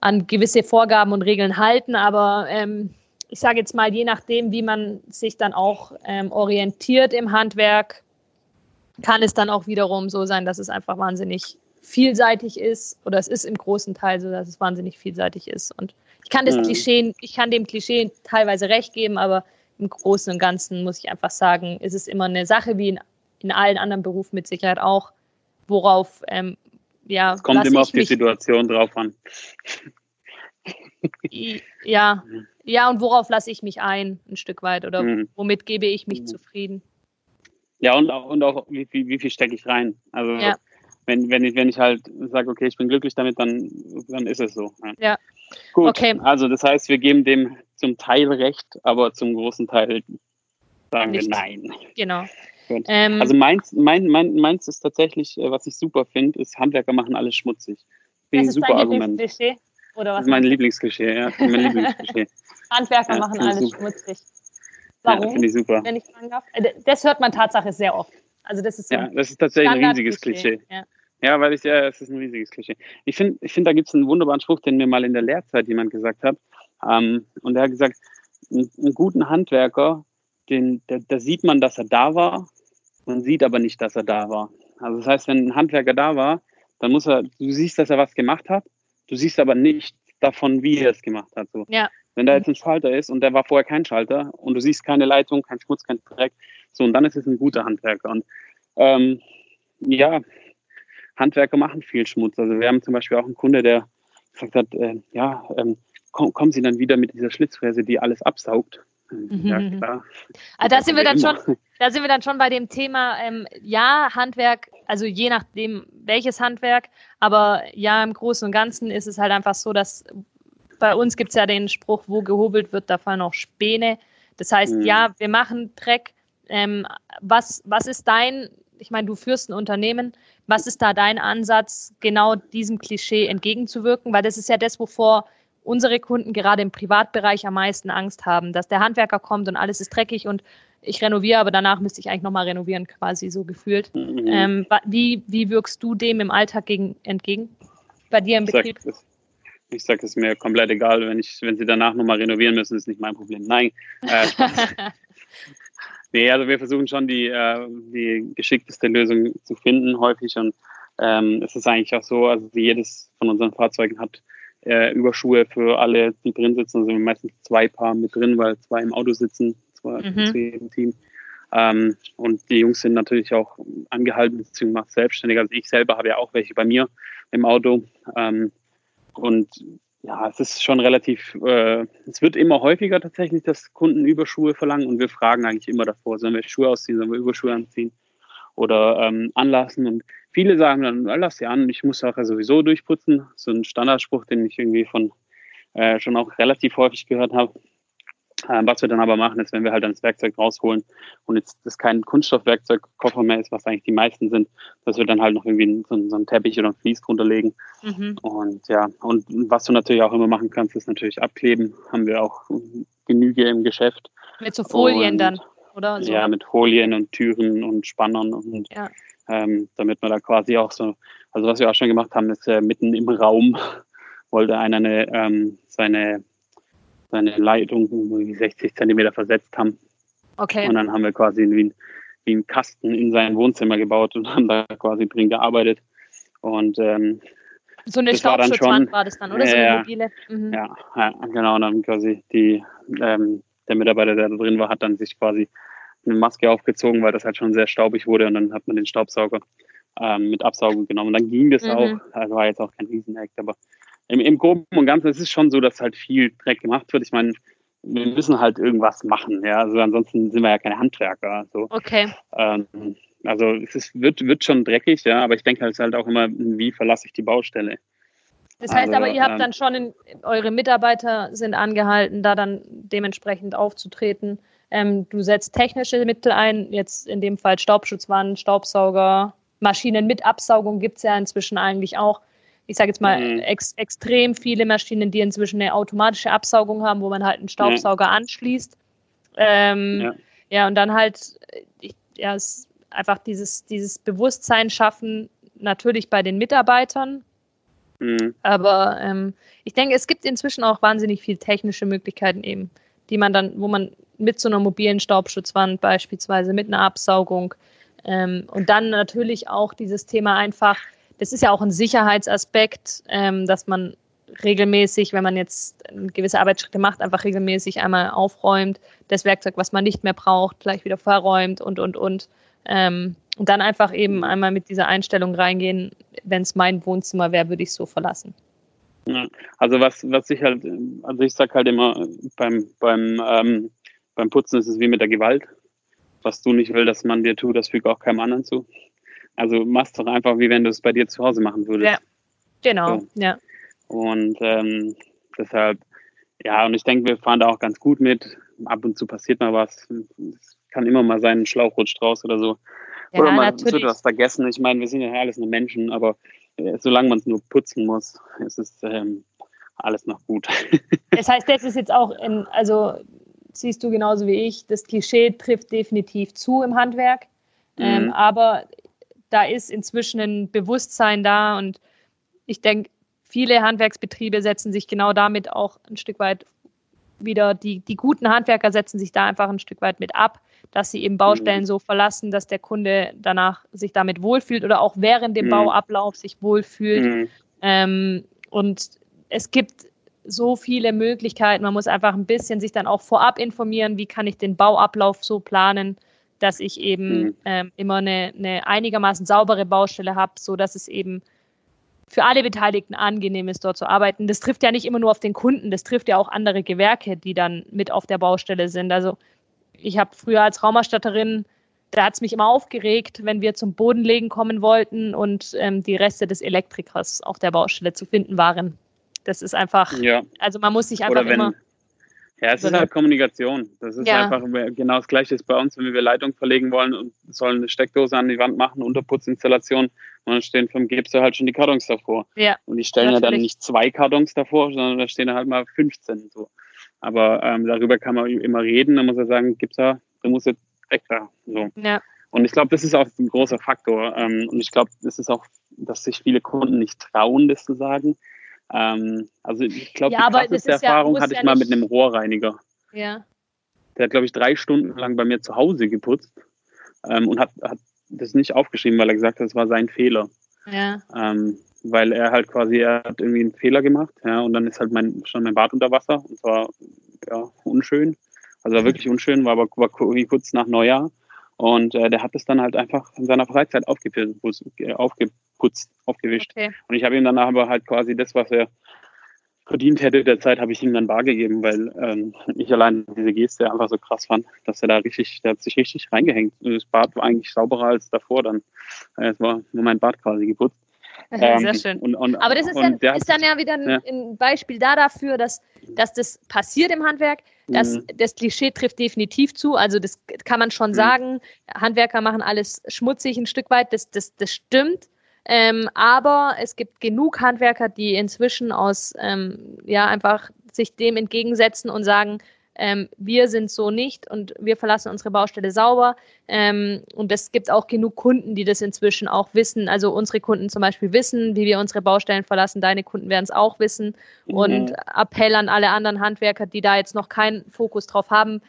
an gewisse Vorgaben und Regeln halten, aber ähm, ich sage jetzt mal, je nachdem, wie man sich dann auch ähm, orientiert im Handwerk, kann es dann auch wiederum so sein, dass es einfach wahnsinnig vielseitig ist oder es ist im großen Teil so, dass es wahnsinnig vielseitig ist. Und ich kann das mhm. Klischee, ich kann dem Klischee teilweise recht geben, aber im Großen und Ganzen muss ich einfach sagen, ist es immer eine Sache wie in, in allen anderen Berufen mit Sicherheit auch, worauf ähm, ja. Es kommt immer auf die Situation drauf an. ja, ja, und worauf lasse ich mich ein, ein Stück weit oder mhm. womit gebe ich mich mhm. zufrieden? Ja, und auch, und auch wie, viel, wie viel stecke ich rein? Also ja. Wenn, wenn, ich, wenn ich halt sage, okay, ich bin glücklich damit, dann, dann ist es so. Ja. ja. Gut, okay. also das heißt, wir geben dem zum Teil recht, aber zum großen Teil sagen Nicht. wir nein. Genau. Ähm, also meins, mein, mein, meins ist tatsächlich, äh, was ich super finde, ist Handwerker machen alles schmutzig. Ich ein super Argument. Oder was das ist mein Lieblingsklischee, ja. Mein Lieblingsklischee. Handwerker ja, machen alles super. schmutzig. Warum? Ja, finde ich super. Wenn ich fragen darf. Äh, das hört man Tatsache sehr oft. Also das ist so ja, das ist tatsächlich ein riesiges Klischee. Ja. Ja. weil ich ja, es ist ein riesiges Klischee. Ich finde, ich find, da gibt es einen wunderbaren Spruch, den mir mal in der Lehrzeit jemand gesagt hat. Ähm, und er hat gesagt, einen, guten Handwerker, den, da, da sieht man, dass er da war, man sieht aber nicht, dass er da war. Also das heißt, wenn ein Handwerker da war, dann muss er, du siehst, dass er was gemacht hat, du siehst aber nicht davon, wie er es gemacht hat. So. Ja. Wenn da jetzt ein Schalter ist und der war vorher kein Schalter und du siehst keine Leitung, kein Schmutz, kein Dreck, so und dann ist es ein guter Handwerker. Und ähm, ja, Handwerker machen viel Schmutz. Also wir haben zum Beispiel auch einen Kunde, der gesagt hat, äh, ja, ähm, komm, kommen Sie dann wieder mit dieser Schlitzfräse, die alles absaugt. Mhm. Ja, klar. Also da sind wir dann schon, da sind wir dann schon bei dem Thema, ähm, ja, Handwerk, also je nachdem welches Handwerk, aber ja, im Großen und Ganzen ist es halt einfach so, dass bei uns gibt es ja den Spruch, wo gehobelt wird, da fallen auch Späne. Das heißt, mhm. ja, wir machen Dreck. Ähm, was, was ist dein, ich meine, du führst ein Unternehmen, was ist da dein Ansatz, genau diesem Klischee entgegenzuwirken? Weil das ist ja das, wovor unsere Kunden gerade im Privatbereich am meisten Angst haben, dass der Handwerker kommt und alles ist dreckig und ich renoviere, aber danach müsste ich eigentlich nochmal renovieren, quasi so gefühlt. Mhm. Ähm, wie, wie wirkst du dem im Alltag gegen, entgegen? Bei dir im Betrieb? Ich sage, es ist mir komplett egal, wenn, ich, wenn sie danach nochmal renovieren müssen, ist nicht mein Problem. Nein. Äh, nee, also wir versuchen schon die, äh, die geschickteste Lösung zu finden, häufig. Und ähm, es ist eigentlich auch so, also jedes von unseren Fahrzeugen hat äh, Überschuhe für alle, die drin sitzen. Also meistens zwei Paar mit drin, weil zwei im Auto sitzen, zwei mhm. zu jedem Team. Ähm, und die Jungs sind natürlich auch angehalten, beziehungsweise selbstständig. Also ich selber habe ja auch welche bei mir im Auto. Ähm, und ja, es ist schon relativ, äh, es wird immer häufiger tatsächlich, dass Kunden Überschuhe verlangen und wir fragen eigentlich immer davor, sollen wir Schuhe ausziehen, sollen wir Überschuhe anziehen oder ähm, anlassen. Und viele sagen dann, lass sie an, ich muss auch sowieso durchputzen. So ein Standardspruch, den ich irgendwie von äh, schon auch relativ häufig gehört habe. Ähm, was wir dann aber machen, ist, wenn wir halt dann das Werkzeug rausholen und jetzt das kein Kunststoffwerkzeugkoffer mehr ist, was eigentlich die meisten sind, dass wir dann halt noch irgendwie so, so einen Teppich oder ein Vlies drunter legen. Mhm. Und ja, und was du natürlich auch immer machen kannst, ist natürlich abkleben. Haben wir auch Genüge im Geschäft. Mit so Folien und, dann, oder? So. Ja, mit Folien und Türen und Spannern und ja. ähm, damit man da quasi auch so, also was wir auch schon gemacht haben, ist äh, mitten im Raum wollte einer eine, ähm, seine seine Leitung irgendwie 60 Zentimeter versetzt haben. Okay. Und dann haben wir quasi wie, wie einen Kasten in sein Wohnzimmer gebaut und haben da quasi drin gearbeitet. Und ähm, so eine Staubschutzwand war, das dann, oder? so eine mobile. Mhm. Ja, ja, genau. Und dann quasi die, ähm, der Mitarbeiter, der da drin war, hat dann sich quasi eine Maske aufgezogen, weil das halt schon sehr staubig wurde und dann hat man den Staubsauger ähm, mit Absaugung genommen. Und dann ging das mhm. auch, also war jetzt auch kein Riesenakt, aber im, im Groben und Ganzen ist es schon so, dass halt viel Dreck gemacht wird. Ich meine, wir müssen halt irgendwas machen, ja. Also ansonsten sind wir ja keine Handwerker. So. Okay. Ähm, also es ist, wird, wird schon dreckig, ja, aber ich denke halt, halt auch immer, wie verlasse ich die Baustelle. Das heißt also, aber, ihr habt ähm, dann schon, in, eure Mitarbeiter sind angehalten, da dann dementsprechend aufzutreten. Ähm, du setzt technische Mittel ein, jetzt in dem Fall Staubschutzwand, Staubsauger, Maschinen mit Absaugung gibt es ja inzwischen eigentlich auch. Ich sage jetzt mal mhm. ex extrem viele Maschinen, die inzwischen eine automatische Absaugung haben, wo man halt einen Staubsauger ja. anschließt. Ähm, ja. ja. und dann halt, ich, ja, es einfach dieses, dieses Bewusstsein schaffen, natürlich bei den Mitarbeitern, Mhm. Aber ähm, ich denke, es gibt inzwischen auch wahnsinnig viele technische Möglichkeiten eben, die man dann, wo man mit so einer mobilen Staubschutzwand beispielsweise, mit einer Absaugung ähm, und dann natürlich auch dieses Thema einfach, das ist ja auch ein Sicherheitsaspekt, ähm, dass man regelmäßig, wenn man jetzt gewisse Arbeitsschritte macht, einfach regelmäßig einmal aufräumt, das Werkzeug, was man nicht mehr braucht, gleich wieder verräumt und, und, und. Ähm, und dann einfach eben einmal mit dieser Einstellung reingehen, wenn es mein Wohnzimmer wäre, würde ich es so verlassen. Also was, was ich halt, also ich sag halt immer, beim, beim, ähm, beim Putzen ist es wie mit der Gewalt. Was du nicht will, dass man dir tut, das fügt auch keinem anderen zu. Also machst doch einfach, wie wenn du es bei dir zu Hause machen würdest. Ja, genau, so. ja. Und ähm, deshalb, ja, und ich denke, wir fahren da auch ganz gut mit. Ab und zu passiert mal was. Es kann immer mal sein, ein Schlauch rutscht raus oder so. Ja, Oder man natürlich. wird was vergessen. Ich meine, wir sind ja alles nur Menschen, aber äh, solange man es nur putzen muss, ist es ähm, alles noch gut. das heißt, das ist jetzt auch, in, also siehst du genauso wie ich, das Klischee trifft definitiv zu im Handwerk. Ähm, mhm. Ähm, aber da ist inzwischen ein Bewusstsein da und ich denke, viele Handwerksbetriebe setzen sich genau damit auch ein Stück weit wieder, die, die guten Handwerker setzen sich da einfach ein Stück weit mit ab, dass sie eben Baustellen mhm. so verlassen, dass der Kunde danach sich damit wohlfühlt oder auch während dem mhm. Bauablauf sich wohlfühlt. Mhm. Ähm, und es gibt so viele Möglichkeiten. Man muss einfach ein bisschen sich dann auch vorab informieren, wie kann ich den Bauablauf so planen, dass ich eben mhm. ähm, immer eine, eine, einigermaßen saubere Baustelle habe, so dass es eben für alle Beteiligten angenehm ist, dort zu arbeiten. Das trifft ja nicht immer nur auf den Kunden, das trifft ja auch andere Gewerke, die dann mit auf der Baustelle sind. Also ich habe früher als Raumerstatterin, da hat es mich immer aufgeregt, wenn wir zum Bodenlegen kommen wollten und ähm, die Reste des Elektrikers auf der Baustelle zu finden waren. Das ist einfach, ja. also man muss sich einfach wenn, immer. Ja, es ist halt Kommunikation. Das ist ja. einfach genau das Gleiche ist bei uns, wenn wir Leitung verlegen wollen und sollen eine Steckdose an die Wand machen, Unterputzinstallation, und dann stehen vom Gipser halt schon die Kartons davor. Ja. Und die stellen Natürlich. ja dann nicht zwei Kartons davor, sondern da stehen halt mal 15 so. Aber ähm, darüber kann man immer reden. Da muss er sagen, gibt's da, der muss jetzt weg da. So. Ja. Und ich glaube, das ist auch ein großer Faktor. Ähm, und ich glaube, das ist auch, dass sich viele Kunden nicht trauen, das zu sagen. Ähm, also ich glaube, ja, die krasseste Erfahrung ja, hatte ich ja mal mit einem Rohrreiniger. Ja. Der hat, glaube ich, drei Stunden lang bei mir zu Hause geputzt ähm, und hat, hat das nicht aufgeschrieben, weil er gesagt hat, das war sein Fehler. Ja. Ähm, weil er halt quasi, er hat irgendwie einen Fehler gemacht, ja, und dann ist halt mein, schon mein Bad unter Wasser und zwar, ja, unschön. Also war wirklich unschön, war aber war kurz nach Neujahr. Und äh, der hat es dann halt einfach in seiner Freizeit aufgeputzt, aufgeputzt aufgewischt. Okay. Und ich habe ihm danach aber halt quasi das, was er verdient hätte der Zeit, habe ich ihm dann bar gegeben, weil ähm, ich allein diese Geste einfach so krass fand, dass er da richtig, der hat sich richtig reingehängt. Das Bad war eigentlich sauberer als davor dann. Es war nur mein Bad quasi geputzt. Sehr ähm, schön. Und, und, Aber das ist, dann, ist dann ja wieder ein, ja. ein, Beispiel da dafür, dass, dass das passiert im Handwerk. Das, mhm. das Klischee trifft definitiv zu. Also das kann man schon mhm. sagen. Handwerker machen alles schmutzig ein Stück weit. Das, das, das stimmt. Ähm, aber es gibt genug Handwerker, die inzwischen aus ähm, ja einfach sich dem entgegensetzen und sagen, ähm, wir sind so nicht und wir verlassen unsere Baustelle sauber. Ähm, und es gibt auch genug Kunden, die das inzwischen auch wissen. Also unsere Kunden zum Beispiel wissen, wie wir unsere Baustellen verlassen. Deine Kunden werden es auch wissen. Mhm. Und Appell an alle anderen Handwerker, die da jetzt noch keinen Fokus drauf haben,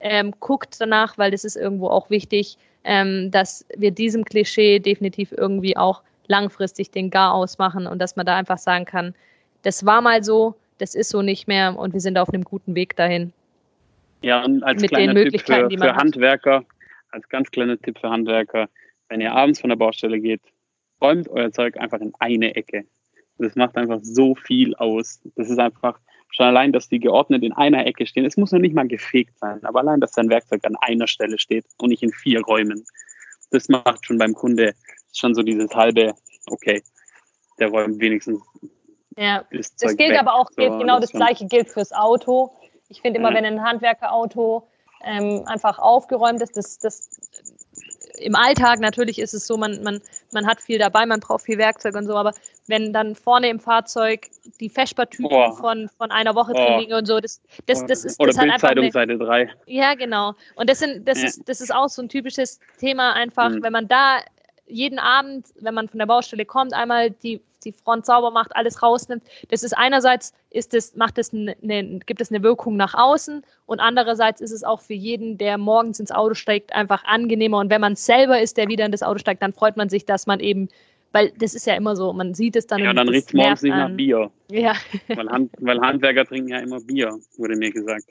ähm, guckt danach, weil das ist irgendwo auch wichtig, ähm, dass wir diesem Klischee definitiv irgendwie auch langfristig den Gar ausmachen und dass man da einfach sagen kann, das war mal so, das ist so nicht mehr und wir sind auf einem guten Weg dahin. Ja, und als mit kleiner Tipp für, für Handwerker, als ganz kleiner Tipp für Handwerker, wenn ihr abends von der Baustelle geht, räumt euer Zeug einfach in eine Ecke. Das macht einfach so viel aus. Das ist einfach schon allein, dass die geordnet in einer Ecke stehen. Es muss noch nicht mal gefegt sein, aber allein, dass sein Werkzeug an einer Stelle steht und nicht in vier Räumen. Das macht schon beim Kunde schon so dieses halbe, okay, der räumt wenigstens. Ja, das, das gilt weg. aber auch, so, genau das, das Gleiche gilt fürs Auto. Ich finde immer, ja. wenn ein Handwerkerauto ähm, einfach aufgeräumt ist, das, das im Alltag natürlich ist es so, man, man, man hat viel dabei, man braucht viel Werkzeug und so, aber wenn dann vorne im Fahrzeug die Vespertüten oh. von, von einer Woche drin liegen und so, das, das, das ist Oder das Bildzeitung Seite 3. Ja, genau. Und das, sind, das, ja. ist, das ist auch so ein typisches Thema, einfach, mhm. wenn man da jeden Abend, wenn man von der Baustelle kommt, einmal die die Front sauber macht, alles rausnimmt. Das ist einerseits ist es, macht es eine, gibt es eine Wirkung nach außen und andererseits ist es auch für jeden, der morgens ins Auto steigt, einfach angenehmer. Und wenn man selber ist, der wieder in das Auto steigt, dann freut man sich, dass man eben weil das ist ja immer so, man sieht es dann. Ja, dann riecht es morgens nicht nach Bier. Ja. weil, Hand, weil, Handwerker trinken ja immer Bier, wurde mir gesagt.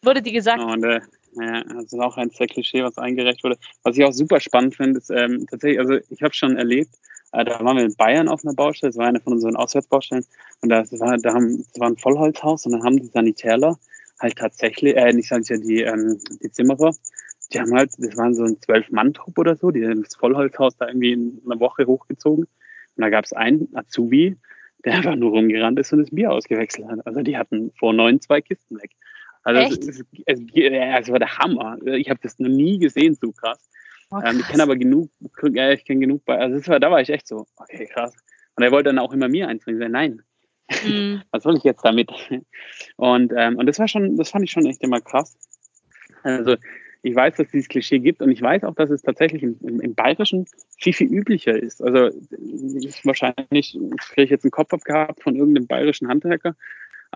Wurde die gesagt? Und, äh, ja, das ist auch ein sehr Klischee, was eingereicht wurde. Was ich auch super spannend finde, ist ähm, tatsächlich, also ich habe schon erlebt, äh, da waren wir in Bayern auf einer Baustelle, das war eine von unseren Auswärtsbaustellen. Und das war, da haben, das war ein Vollholzhaus und dann haben die Sanitärler halt tatsächlich, äh, nicht Sanitär, die, ähm, die Zimmerer, die haben halt, das waren so ein Zwölf-Mann-Trupp oder so, die haben das Vollholzhaus da irgendwie in einer Woche hochgezogen. Und da gab es einen Azubi, der einfach nur rumgerannt ist und das Bier ausgewechselt hat. Also die hatten vor neun zwei Kisten weg. Also? Es, es, war der Hammer. Ich habe das noch nie gesehen, so krass. Oh, ähm, ich kenne aber genug, ja, ich kenne genug also war, da war ich echt so, okay, krass. Und er wollte dann auch immer mir eins bringen. Nein, mhm. was soll ich jetzt damit? Und, ähm, und das war schon, das fand ich schon echt immer krass. Also ich weiß, dass es dieses Klischee gibt und ich weiß auch, dass es tatsächlich im, im, im Bayerischen viel, viel üblicher ist. Also ich wahrscheinlich kriege ich jetzt einen Kopf abgehabt von irgendeinem bayerischen Handwerker,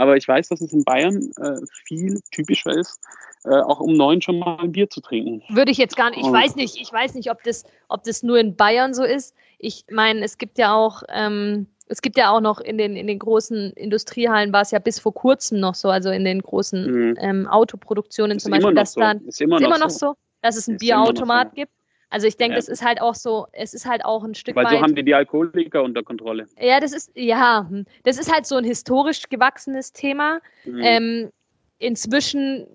aber ich weiß, dass es in Bayern äh, viel typischer ist, äh, auch um neun schon mal ein Bier zu trinken. Würde ich jetzt gar nicht, ich weiß nicht, ich weiß nicht, ob das, ob das nur in Bayern so ist. Ich meine, es gibt ja auch, ähm, es gibt ja auch noch in den, in den großen Industriehallen war es ja bis vor kurzem noch so, also in den großen mhm. ähm, Autoproduktionen ist zum Beispiel, dass so. dann ist immer, ist immer noch, so. so, dass es einen Bierautomat so. gibt. Also ich denke, ja. das ist halt auch so, es ist halt auch ein Stück Weil weit. Weil so haben die die Alkoholiker unter Kontrolle. Ja, das ist, ja, hm, das ist halt so ein historisch gewachsenes Thema. Mhm. Ähm, inzwischen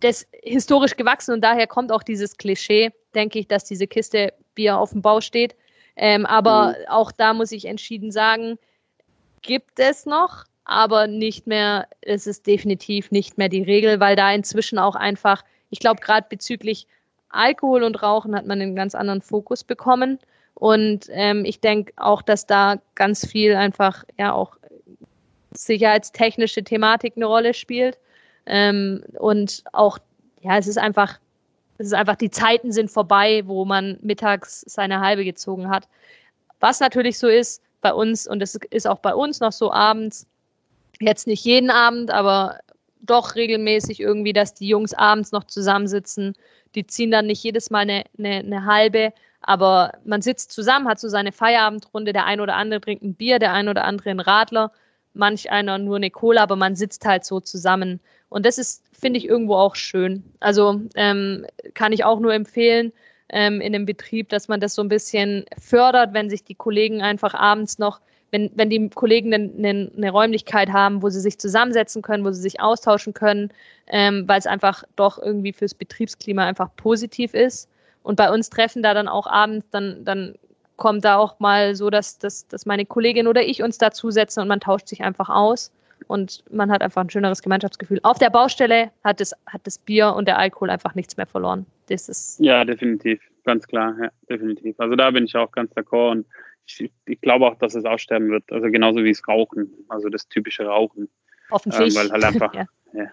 das historisch gewachsen und daher kommt auch dieses Klischee, denke ich, dass diese Kiste Bier auf dem Bau steht. Ähm, aber mhm. auch da muss ich entschieden sagen, gibt es noch, aber nicht mehr, es ist definitiv nicht mehr die Regel, weil da inzwischen auch einfach, ich glaube, gerade bezüglich Alkohol und Rauchen hat man einen ganz anderen Fokus bekommen. Und ähm, ich denke auch, dass da ganz viel einfach ja auch sicherheitstechnische Thematik eine Rolle spielt. Ähm, und auch, ja, es ist einfach, es ist einfach, die Zeiten sind vorbei, wo man mittags seine halbe gezogen hat. Was natürlich so ist bei uns, und es ist auch bei uns noch so abends, jetzt nicht jeden Abend, aber doch regelmäßig irgendwie, dass die Jungs abends noch zusammensitzen. Die ziehen dann nicht jedes Mal eine, eine, eine halbe, aber man sitzt zusammen, hat so seine Feierabendrunde. Der ein oder andere trinkt ein Bier, der ein oder andere ein Radler, manch einer nur eine Cola, aber man sitzt halt so zusammen. Und das ist, finde ich, irgendwo auch schön. Also ähm, kann ich auch nur empfehlen ähm, in dem Betrieb, dass man das so ein bisschen fördert, wenn sich die Kollegen einfach abends noch, wenn, wenn die Kollegen eine, eine Räumlichkeit haben, wo sie sich zusammensetzen können, wo sie sich austauschen können, ähm, weil es einfach doch irgendwie fürs Betriebsklima einfach positiv ist. Und bei uns treffen da dann auch abends, dann, dann kommt da auch mal so, dass, dass, dass meine Kollegin oder ich uns dazusetzen und man tauscht sich einfach aus und man hat einfach ein schöneres Gemeinschaftsgefühl. Auf der Baustelle hat das, hat das Bier und der Alkohol einfach nichts mehr verloren. Das ist ja, definitiv, ganz klar, ja, definitiv. Also da bin ich auch ganz d'accord und ich, ich glaube auch, dass es aussterben wird. Also genauso wie es Rauchen, also das typische Rauchen. Hoffentlich. Ähm, weil halt einfach, ja. Ja.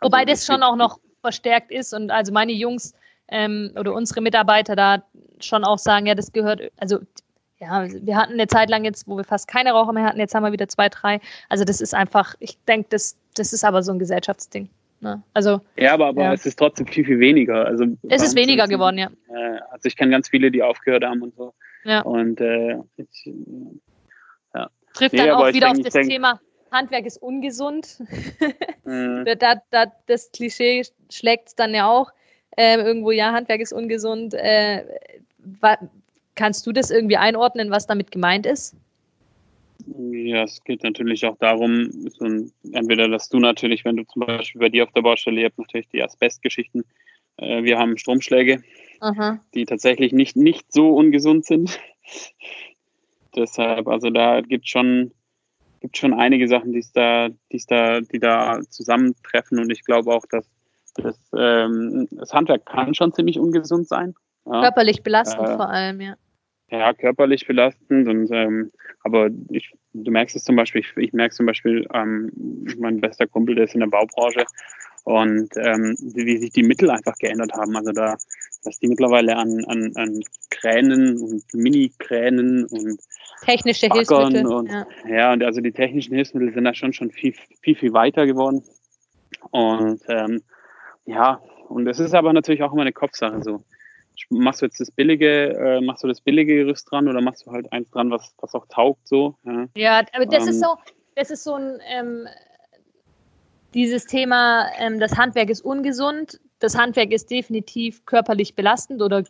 Wobei also, das schon auch noch verstärkt ist und also meine Jungs ähm, oder unsere Mitarbeiter da schon auch sagen, ja, das gehört, also ja, wir hatten eine Zeit lang jetzt, wo wir fast keine Raucher mehr hatten, jetzt haben wir wieder zwei, drei. Also das ist einfach, ich denke, das, das ist aber so ein Gesellschaftsding. Ne? Also, ja, aber, aber ja. es ist trotzdem viel, viel weniger. Also, es ist weniger geworden, ja. Äh, also ich kenne ganz viele, die aufgehört haben und so. Ja. Und äh, ich, ja. Trifft nee, dann auch wieder auf das denk, Thema, Handwerk ist ungesund. mhm. da, da, das Klischee schlägt es dann ja auch. Äh, irgendwo, ja, Handwerk ist ungesund. Äh, kannst du das irgendwie einordnen, was damit gemeint ist? Ja, es geht natürlich auch darum, so ein, entweder, dass du natürlich, wenn du zum Beispiel bei dir auf der Baustelle, ihr habt natürlich die Asbestgeschichten, äh, wir haben Stromschläge, Aha. die tatsächlich nicht, nicht so ungesund sind. Deshalb, also da gibt schon, gibt schon einige Sachen, die da, die's da, die da zusammentreffen und ich glaube auch, dass das, ähm, das Handwerk kann schon ziemlich ungesund sein. Ja. Körperlich belastend äh, vor allem, ja. Ja, körperlich belastend und ähm, aber ich, du merkst es zum Beispiel, ich, ich merke zum Beispiel, ähm, mein bester Kumpel, der ist in der Baubranche und ähm, wie, wie sich die Mittel einfach geändert haben. Also da, dass die mittlerweile an, an, an Kränen und Mini-Kränen und technische Hilfsmittel. Und, ja. ja, und also die technischen Hilfsmittel sind da schon schon viel, viel, viel weiter geworden. Und ähm, ja, und es ist aber natürlich auch immer eine Kopfsache so machst du jetzt das billige, äh, machst du das billige Gerüst dran oder machst du halt eins dran, was, was auch taugt so? Ja, ja aber das ähm, ist so, das ist so ein ähm, dieses Thema, ähm, das Handwerk ist ungesund, das Handwerk ist definitiv körperlich belastend oder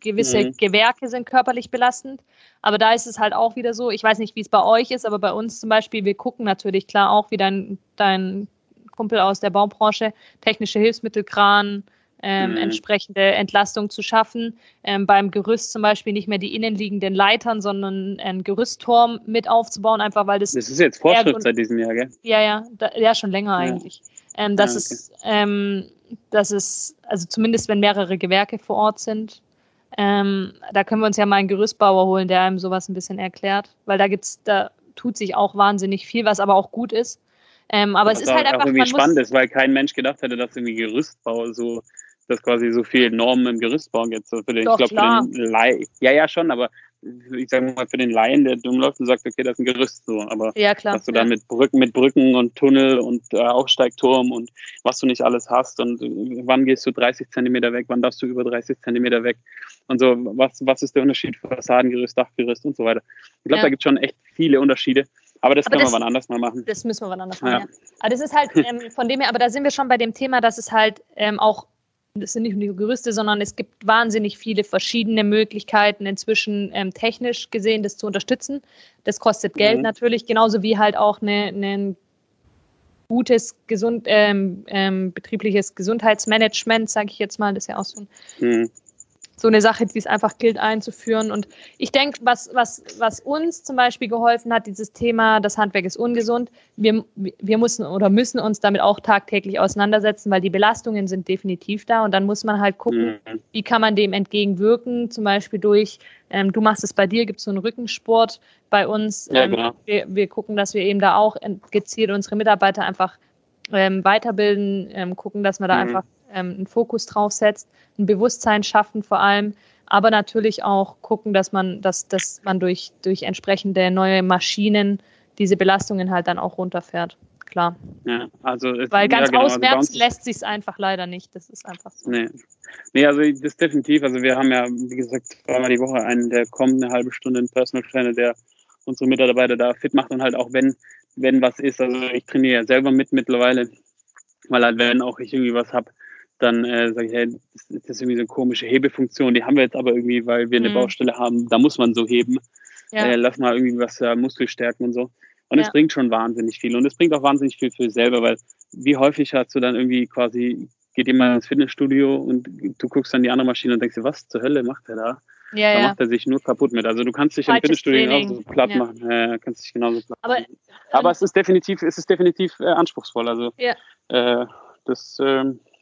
gewisse mhm. Gewerke sind körperlich belastend. Aber da ist es halt auch wieder so, ich weiß nicht, wie es bei euch ist, aber bei uns zum Beispiel, wir gucken natürlich klar auch wie dein, dein Kumpel aus der Baubranche, technische Hilfsmittel, Kran, ähm, mhm. entsprechende Entlastung zu schaffen. Ähm, beim Gerüst zum Beispiel nicht mehr die innenliegenden Leitern, sondern einen Gerüstturm mit aufzubauen, einfach weil das. Das ist jetzt Vorschrift seit diesem Jahr, gell? Ja, ja, da, ja, schon länger ja. eigentlich. Ähm, das, ja, okay. ist, ähm, das ist, also zumindest wenn mehrere Gewerke vor Ort sind, ähm, da können wir uns ja mal einen Gerüstbauer holen, der einem sowas ein bisschen erklärt, weil da gibt's, da tut sich auch wahnsinnig viel, was aber auch gut ist. Ähm, aber das es ist halt einfach. Auch irgendwie spannend ist, weil kein Mensch gedacht hätte, dass irgendwie Gerüstbau so dass quasi so viel Normen im Gerüstbau gibt. So für den, Doch, ich glaube, für den Laien, ja, ja, schon, aber ich sage mal, für den Laien, der dumm läuft und sagt, okay, das ist ein Gerüst so. Aber ja, klar, dass du ja. dann mit Brücken, mit Brücken und Tunnel und äh, Aufsteigturm und was du nicht alles hast und wann gehst du 30 Zentimeter weg, wann darfst du über 30 Zentimeter weg und so, was, was ist der Unterschied Fassadengerüst, Dachgerüst und so weiter. Ich glaube, ja. da gibt es schon echt viele Unterschiede. Aber das aber können das, wir wann anders mal machen. Das müssen wir wann anders machen, ja. ja. Aber das ist halt ähm, von dem her, aber da sind wir schon bei dem Thema, dass es halt ähm, auch das sind nicht nur Gerüste, sondern es gibt wahnsinnig viele verschiedene Möglichkeiten inzwischen ähm, technisch gesehen, das zu unterstützen. Das kostet Geld mhm. natürlich, genauso wie halt auch ein ne, gutes gesund, ähm, ähm, betriebliches Gesundheitsmanagement, sage ich jetzt mal, das ist ja auch so ein mhm so eine Sache, die es einfach gilt einzuführen. Und ich denke, was, was, was uns zum Beispiel geholfen hat, dieses Thema, das Handwerk ist ungesund, wir, wir müssen oder müssen uns damit auch tagtäglich auseinandersetzen, weil die Belastungen sind definitiv da und dann muss man halt gucken, mhm. wie kann man dem entgegenwirken, zum Beispiel durch, ähm, du machst es bei dir, gibt es so einen Rückensport bei uns. Ja, ähm, genau. wir, wir gucken, dass wir eben da auch gezielt unsere Mitarbeiter einfach ähm, weiterbilden, ähm, gucken, dass man da mhm. einfach ähm, einen Fokus drauf setzt, ein Bewusstsein schaffen vor allem, aber natürlich auch gucken, dass man, dass, dass man durch, durch entsprechende neue Maschinen diese Belastungen halt dann auch runterfährt. Klar. Ja, also Weil ganz ja, genau, ausmerzen also lässt sich es einfach leider nicht. Das ist einfach so. Nee. nee, also das ist definitiv. Also wir haben ja, wie gesagt, zweimal die Woche einen, der kommt eine halbe Stunde, einen Personal Trainer, der unsere Mitarbeiter da fit macht und halt auch wenn, wenn was ist. Also ich trainiere ja selber mit mittlerweile, weil halt wenn auch ich irgendwie was habe, dann äh, sage ich, hey, das, das, ist irgendwie so eine komische Hebefunktion, die haben wir jetzt aber irgendwie, weil wir eine mhm. Baustelle haben, da muss man so heben. Ja. Äh, lass mal irgendwie was äh, Muskel stärken und so. Und es bringt schon wahnsinnig viel. Und es bringt auch wahnsinnig viel für selber, weil wie häufig hast du dann irgendwie quasi, geht jemand ins Fitnessstudio und du guckst dann die andere Maschine und denkst dir, was zur Hölle macht der da? Ja, da ja. macht er sich nur kaputt mit. Also du kannst dich im Fitnessstudio genauso platt ja. machen. Ja, kannst dich genauso platt aber, machen. Aber ähm, es ist definitiv, es ist definitiv äh, anspruchsvoll. Also ja. äh, das ähm, äh,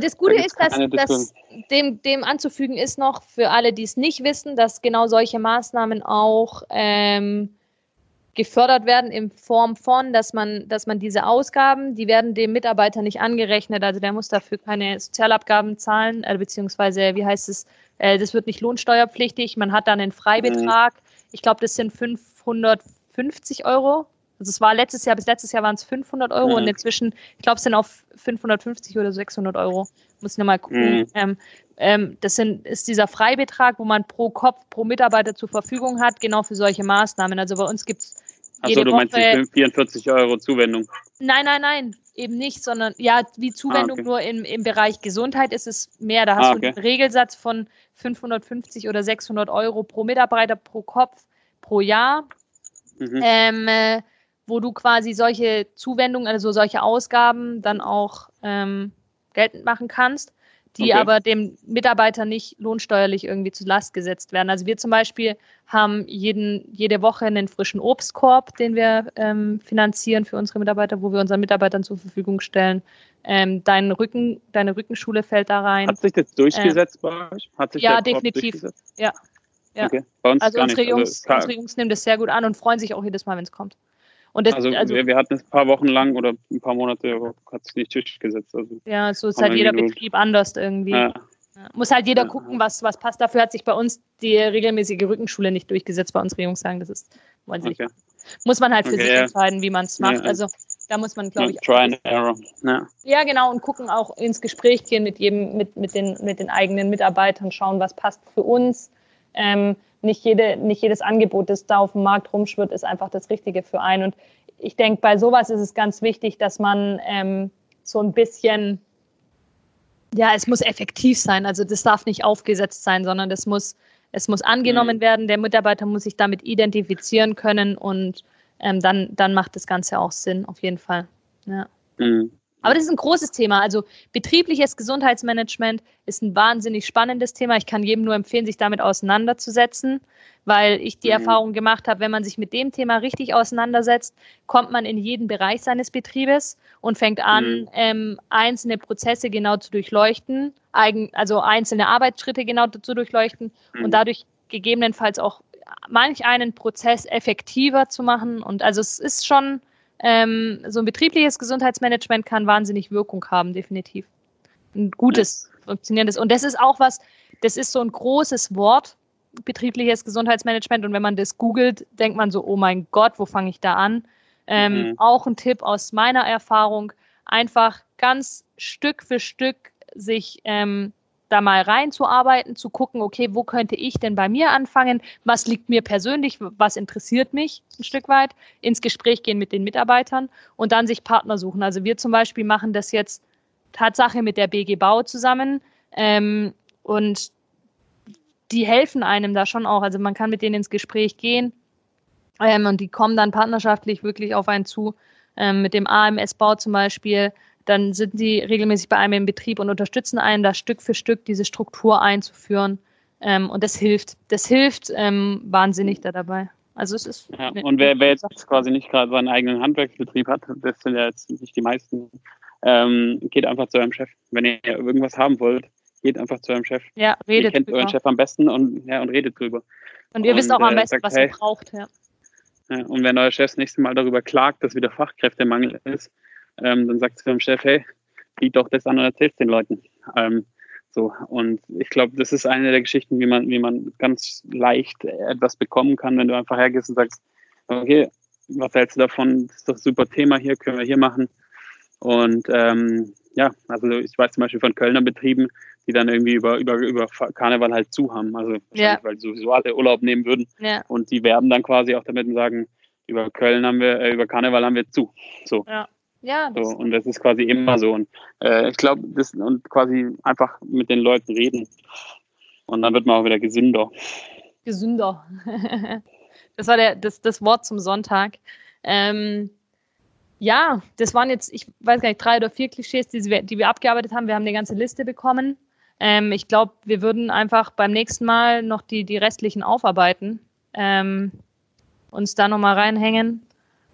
das Gute da ist, dass, dass dem, dem anzufügen ist noch für alle, die es nicht wissen, dass genau solche Maßnahmen auch ähm, gefördert werden in Form von, dass man, dass man diese Ausgaben, die werden dem Mitarbeiter nicht angerechnet, also der muss dafür keine Sozialabgaben zahlen, äh, beziehungsweise, wie heißt es, äh, das wird nicht lohnsteuerpflichtig, man hat dann einen Freibetrag, ich glaube, das sind 550 Euro also es war letztes Jahr, bis letztes Jahr waren es 500 Euro mhm. und inzwischen, ich glaube, es sind auf 550 oder 600 Euro. Muss ich nochmal gucken. Mhm. Ähm, ähm, das sind, ist dieser Freibetrag, wo man pro Kopf, pro Mitarbeiter zur Verfügung hat, genau für solche Maßnahmen. Also bei uns gibt es Achso, du meinst die 44 Euro Zuwendung? Nein, nein, nein. eben nicht, sondern ja, wie Zuwendung ah, okay. nur im, im Bereich Gesundheit ist es mehr. Da hast ah, okay. du einen Regelsatz von 550 oder 600 Euro pro Mitarbeiter pro Kopf pro Jahr, mhm. ähm, äh, wo du quasi solche Zuwendungen, also solche Ausgaben dann auch ähm, geltend machen kannst die okay. aber dem Mitarbeiter nicht lohnsteuerlich irgendwie zu Last gesetzt werden. Also wir zum Beispiel haben jeden, jede Woche einen frischen Obstkorb, den wir ähm, finanzieren für unsere Mitarbeiter, wo wir unseren Mitarbeitern zur Verfügung stellen. Ähm, dein Rücken, deine Rückenschule fällt da rein. Hat sich das durchgesetzt äh, bei euch? Hat sich ja, definitiv. Ja. ja. Okay. also unsere Jungs, also, unsere Jungs nehmen das sehr gut an und freuen sich auch jedes Mal, wenn es kommt. Das, also, also wir, wir, hatten es ein paar Wochen lang oder ein paar Monate, hat es nicht durchgesetzt. Also ja, so ist halt jeder Betrieb anders irgendwie. Ja. Ja. Muss halt jeder ja. gucken, was, was passt. Dafür hat sich bei uns die regelmäßige Rückenschule nicht durchgesetzt. Bei unsere Jungs sagen, das ist, wollen sie okay. nicht. Muss man halt für okay, sich entscheiden, wie man es macht. Also da muss man, glaube ich, try and error. Ja. ja, genau, und gucken auch ins Gespräch gehen mit jedem, mit, mit, den, mit den eigenen Mitarbeitern, schauen, was passt für uns. Ähm, nicht, jede, nicht jedes Angebot, das da auf dem Markt rumschwirrt, ist einfach das Richtige für einen. Und ich denke, bei sowas ist es ganz wichtig, dass man ähm, so ein bisschen, ja, es muss effektiv sein. Also das darf nicht aufgesetzt sein, sondern das muss, es muss angenommen mhm. werden. Der Mitarbeiter muss sich damit identifizieren können und ähm, dann, dann macht das Ganze auch Sinn, auf jeden Fall. Ja. Mhm. Aber das ist ein großes Thema. Also betriebliches Gesundheitsmanagement ist ein wahnsinnig spannendes Thema. Ich kann jedem nur empfehlen, sich damit auseinanderzusetzen, weil ich die mhm. Erfahrung gemacht habe, wenn man sich mit dem Thema richtig auseinandersetzt, kommt man in jeden Bereich seines Betriebes und fängt an, mhm. ähm, einzelne Prozesse genau zu durchleuchten, eigen, also einzelne Arbeitsschritte genau zu durchleuchten mhm. und dadurch gegebenenfalls auch manch einen Prozess effektiver zu machen. Und also es ist schon ähm, so ein betriebliches Gesundheitsmanagement kann wahnsinnig Wirkung haben, definitiv. Ein gutes, funktionierendes. Und das ist auch was, das ist so ein großes Wort, betriebliches Gesundheitsmanagement. Und wenn man das googelt, denkt man so, oh mein Gott, wo fange ich da an? Ähm, mhm. Auch ein Tipp aus meiner Erfahrung, einfach ganz Stück für Stück sich ähm, da mal reinzuarbeiten, zu gucken, okay, wo könnte ich denn bei mir anfangen? Was liegt mir persönlich? Was interessiert mich ein Stück weit? Ins Gespräch gehen mit den Mitarbeitern und dann sich Partner suchen. Also wir zum Beispiel machen das jetzt Tatsache mit der BG Bau zusammen ähm, und die helfen einem da schon auch. Also man kann mit denen ins Gespräch gehen ähm, und die kommen dann partnerschaftlich wirklich auf einen zu. Ähm, mit dem AMS-Bau zum Beispiel dann sind sie regelmäßig bei einem im Betrieb und unterstützen einen, da Stück für Stück diese Struktur einzuführen. Ähm, und das hilft. Das hilft ähm, wahnsinnig da dabei. Also es ist. Ja, und wer, wer jetzt quasi nicht gerade seinen eigenen Handwerksbetrieb hat, das sind ja jetzt nicht die meisten, ähm, geht einfach zu eurem Chef. Wenn ihr irgendwas haben wollt, geht einfach zu eurem Chef. Ja, redet ihr kennt drüber. euren Chef am besten und, ja, und redet drüber. Und ihr und, wisst auch am äh, besten, sagt, was hey, ihr braucht. Ja. ja. Und wenn euer Chef das nächste Mal darüber klagt, dass wieder Fachkräftemangel ist, ähm, dann sagt sie dem Chef, hey, biet doch das an und erzähl's den Leuten. Ähm, so, und ich glaube, das ist eine der Geschichten, wie man, wie man ganz leicht etwas bekommen kann, wenn du einfach hergehst und sagst, okay, was hältst du davon? Das ist doch ein super Thema hier, können wir hier machen. Und ähm, ja, also ich weiß zum Beispiel von Kölner Betrieben, die dann irgendwie über, über, über Karneval halt zu haben. Also ja. weil sowieso alle Urlaub nehmen würden. Ja. Und die werben dann quasi auch damit und sagen, über Köln haben wir, äh, über Karneval haben wir zu. So. Ja. Ja. So, und das ist quasi immer so. Und äh, ich glaube, das und quasi einfach mit den Leuten reden. Und dann wird man auch wieder gesünder. Gesünder. das war der, das, das Wort zum Sonntag. Ähm, ja, das waren jetzt, ich weiß gar nicht, drei oder vier Klischees, die wir, die wir abgearbeitet haben. Wir haben eine ganze Liste bekommen. Ähm, ich glaube, wir würden einfach beim nächsten Mal noch die, die restlichen aufarbeiten, ähm, uns da nochmal reinhängen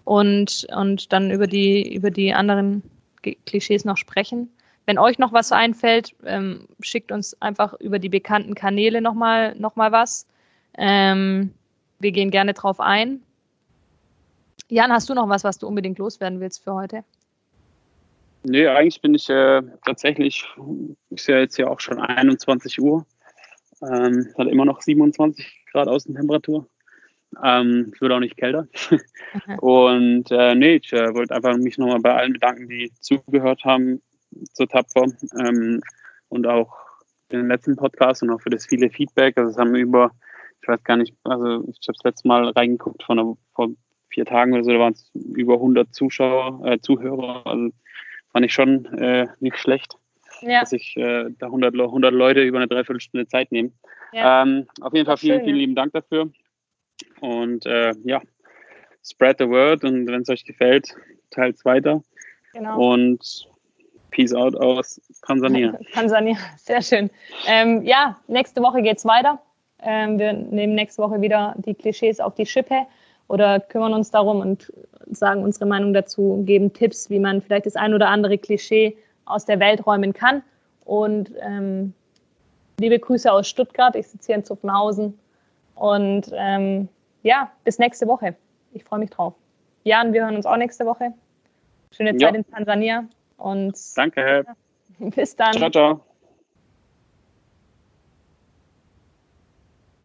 und, und dann über die, über die anderen Klischees noch sprechen. Wenn euch noch was einfällt, ähm, schickt uns einfach über die bekannten Kanäle nochmal noch mal was. Ähm, wir gehen gerne drauf ein. Jan, hast du noch was, was du unbedingt loswerden willst für heute? Nee, eigentlich bin ich äh, tatsächlich, ist ja jetzt ja auch schon 21 Uhr. Ähm, hat immer noch 27 Grad Außentemperatur. Ähm, es wird auch nicht kälter. Und äh, nee, ich äh, wollte einfach mich nochmal bei allen bedanken, die zugehört haben zur Tapfer ähm, und auch den letzten Podcast und auch für das viele Feedback. Also es haben über, ich weiß gar nicht, also ich habe das letzte Mal reingeguckt von vor vier Tagen oder so, da waren es über 100 Zuschauer, äh, Zuhörer. Also fand ich schon äh, nicht schlecht, Ja, dass sich äh, da 100, Le- 100 Leute über eine Dreiviertelstunde Zeit nehmen. ja. Ähm, auf jeden Fall vielen, schön, vielen lieben Dank dafür. Und äh, ja, spread the word und wenn es euch gefällt, teilt es weiter. genau. Und Peace out aus Tansania. Tansania, sehr schön. Ähm, ja, nächste Woche geht's weiter. Ähm, wir nehmen nächste Woche wieder die Klischees auf die Schippe oder kümmern uns darum und sagen unsere Meinung dazu, geben Tipps, wie man vielleicht das ein oder andere Klischee aus der Welt räumen kann. Und ähm, liebe Grüße aus Stuttgart. Ich sitze hier in Zuffenhausen. Und ähm, ja, bis nächste Woche. Ich freue mich drauf. Jan, wir hören uns auch nächste Woche. Schöne Ja. Zeit in Tansania und Danke. bis dann. Ciao, ciao.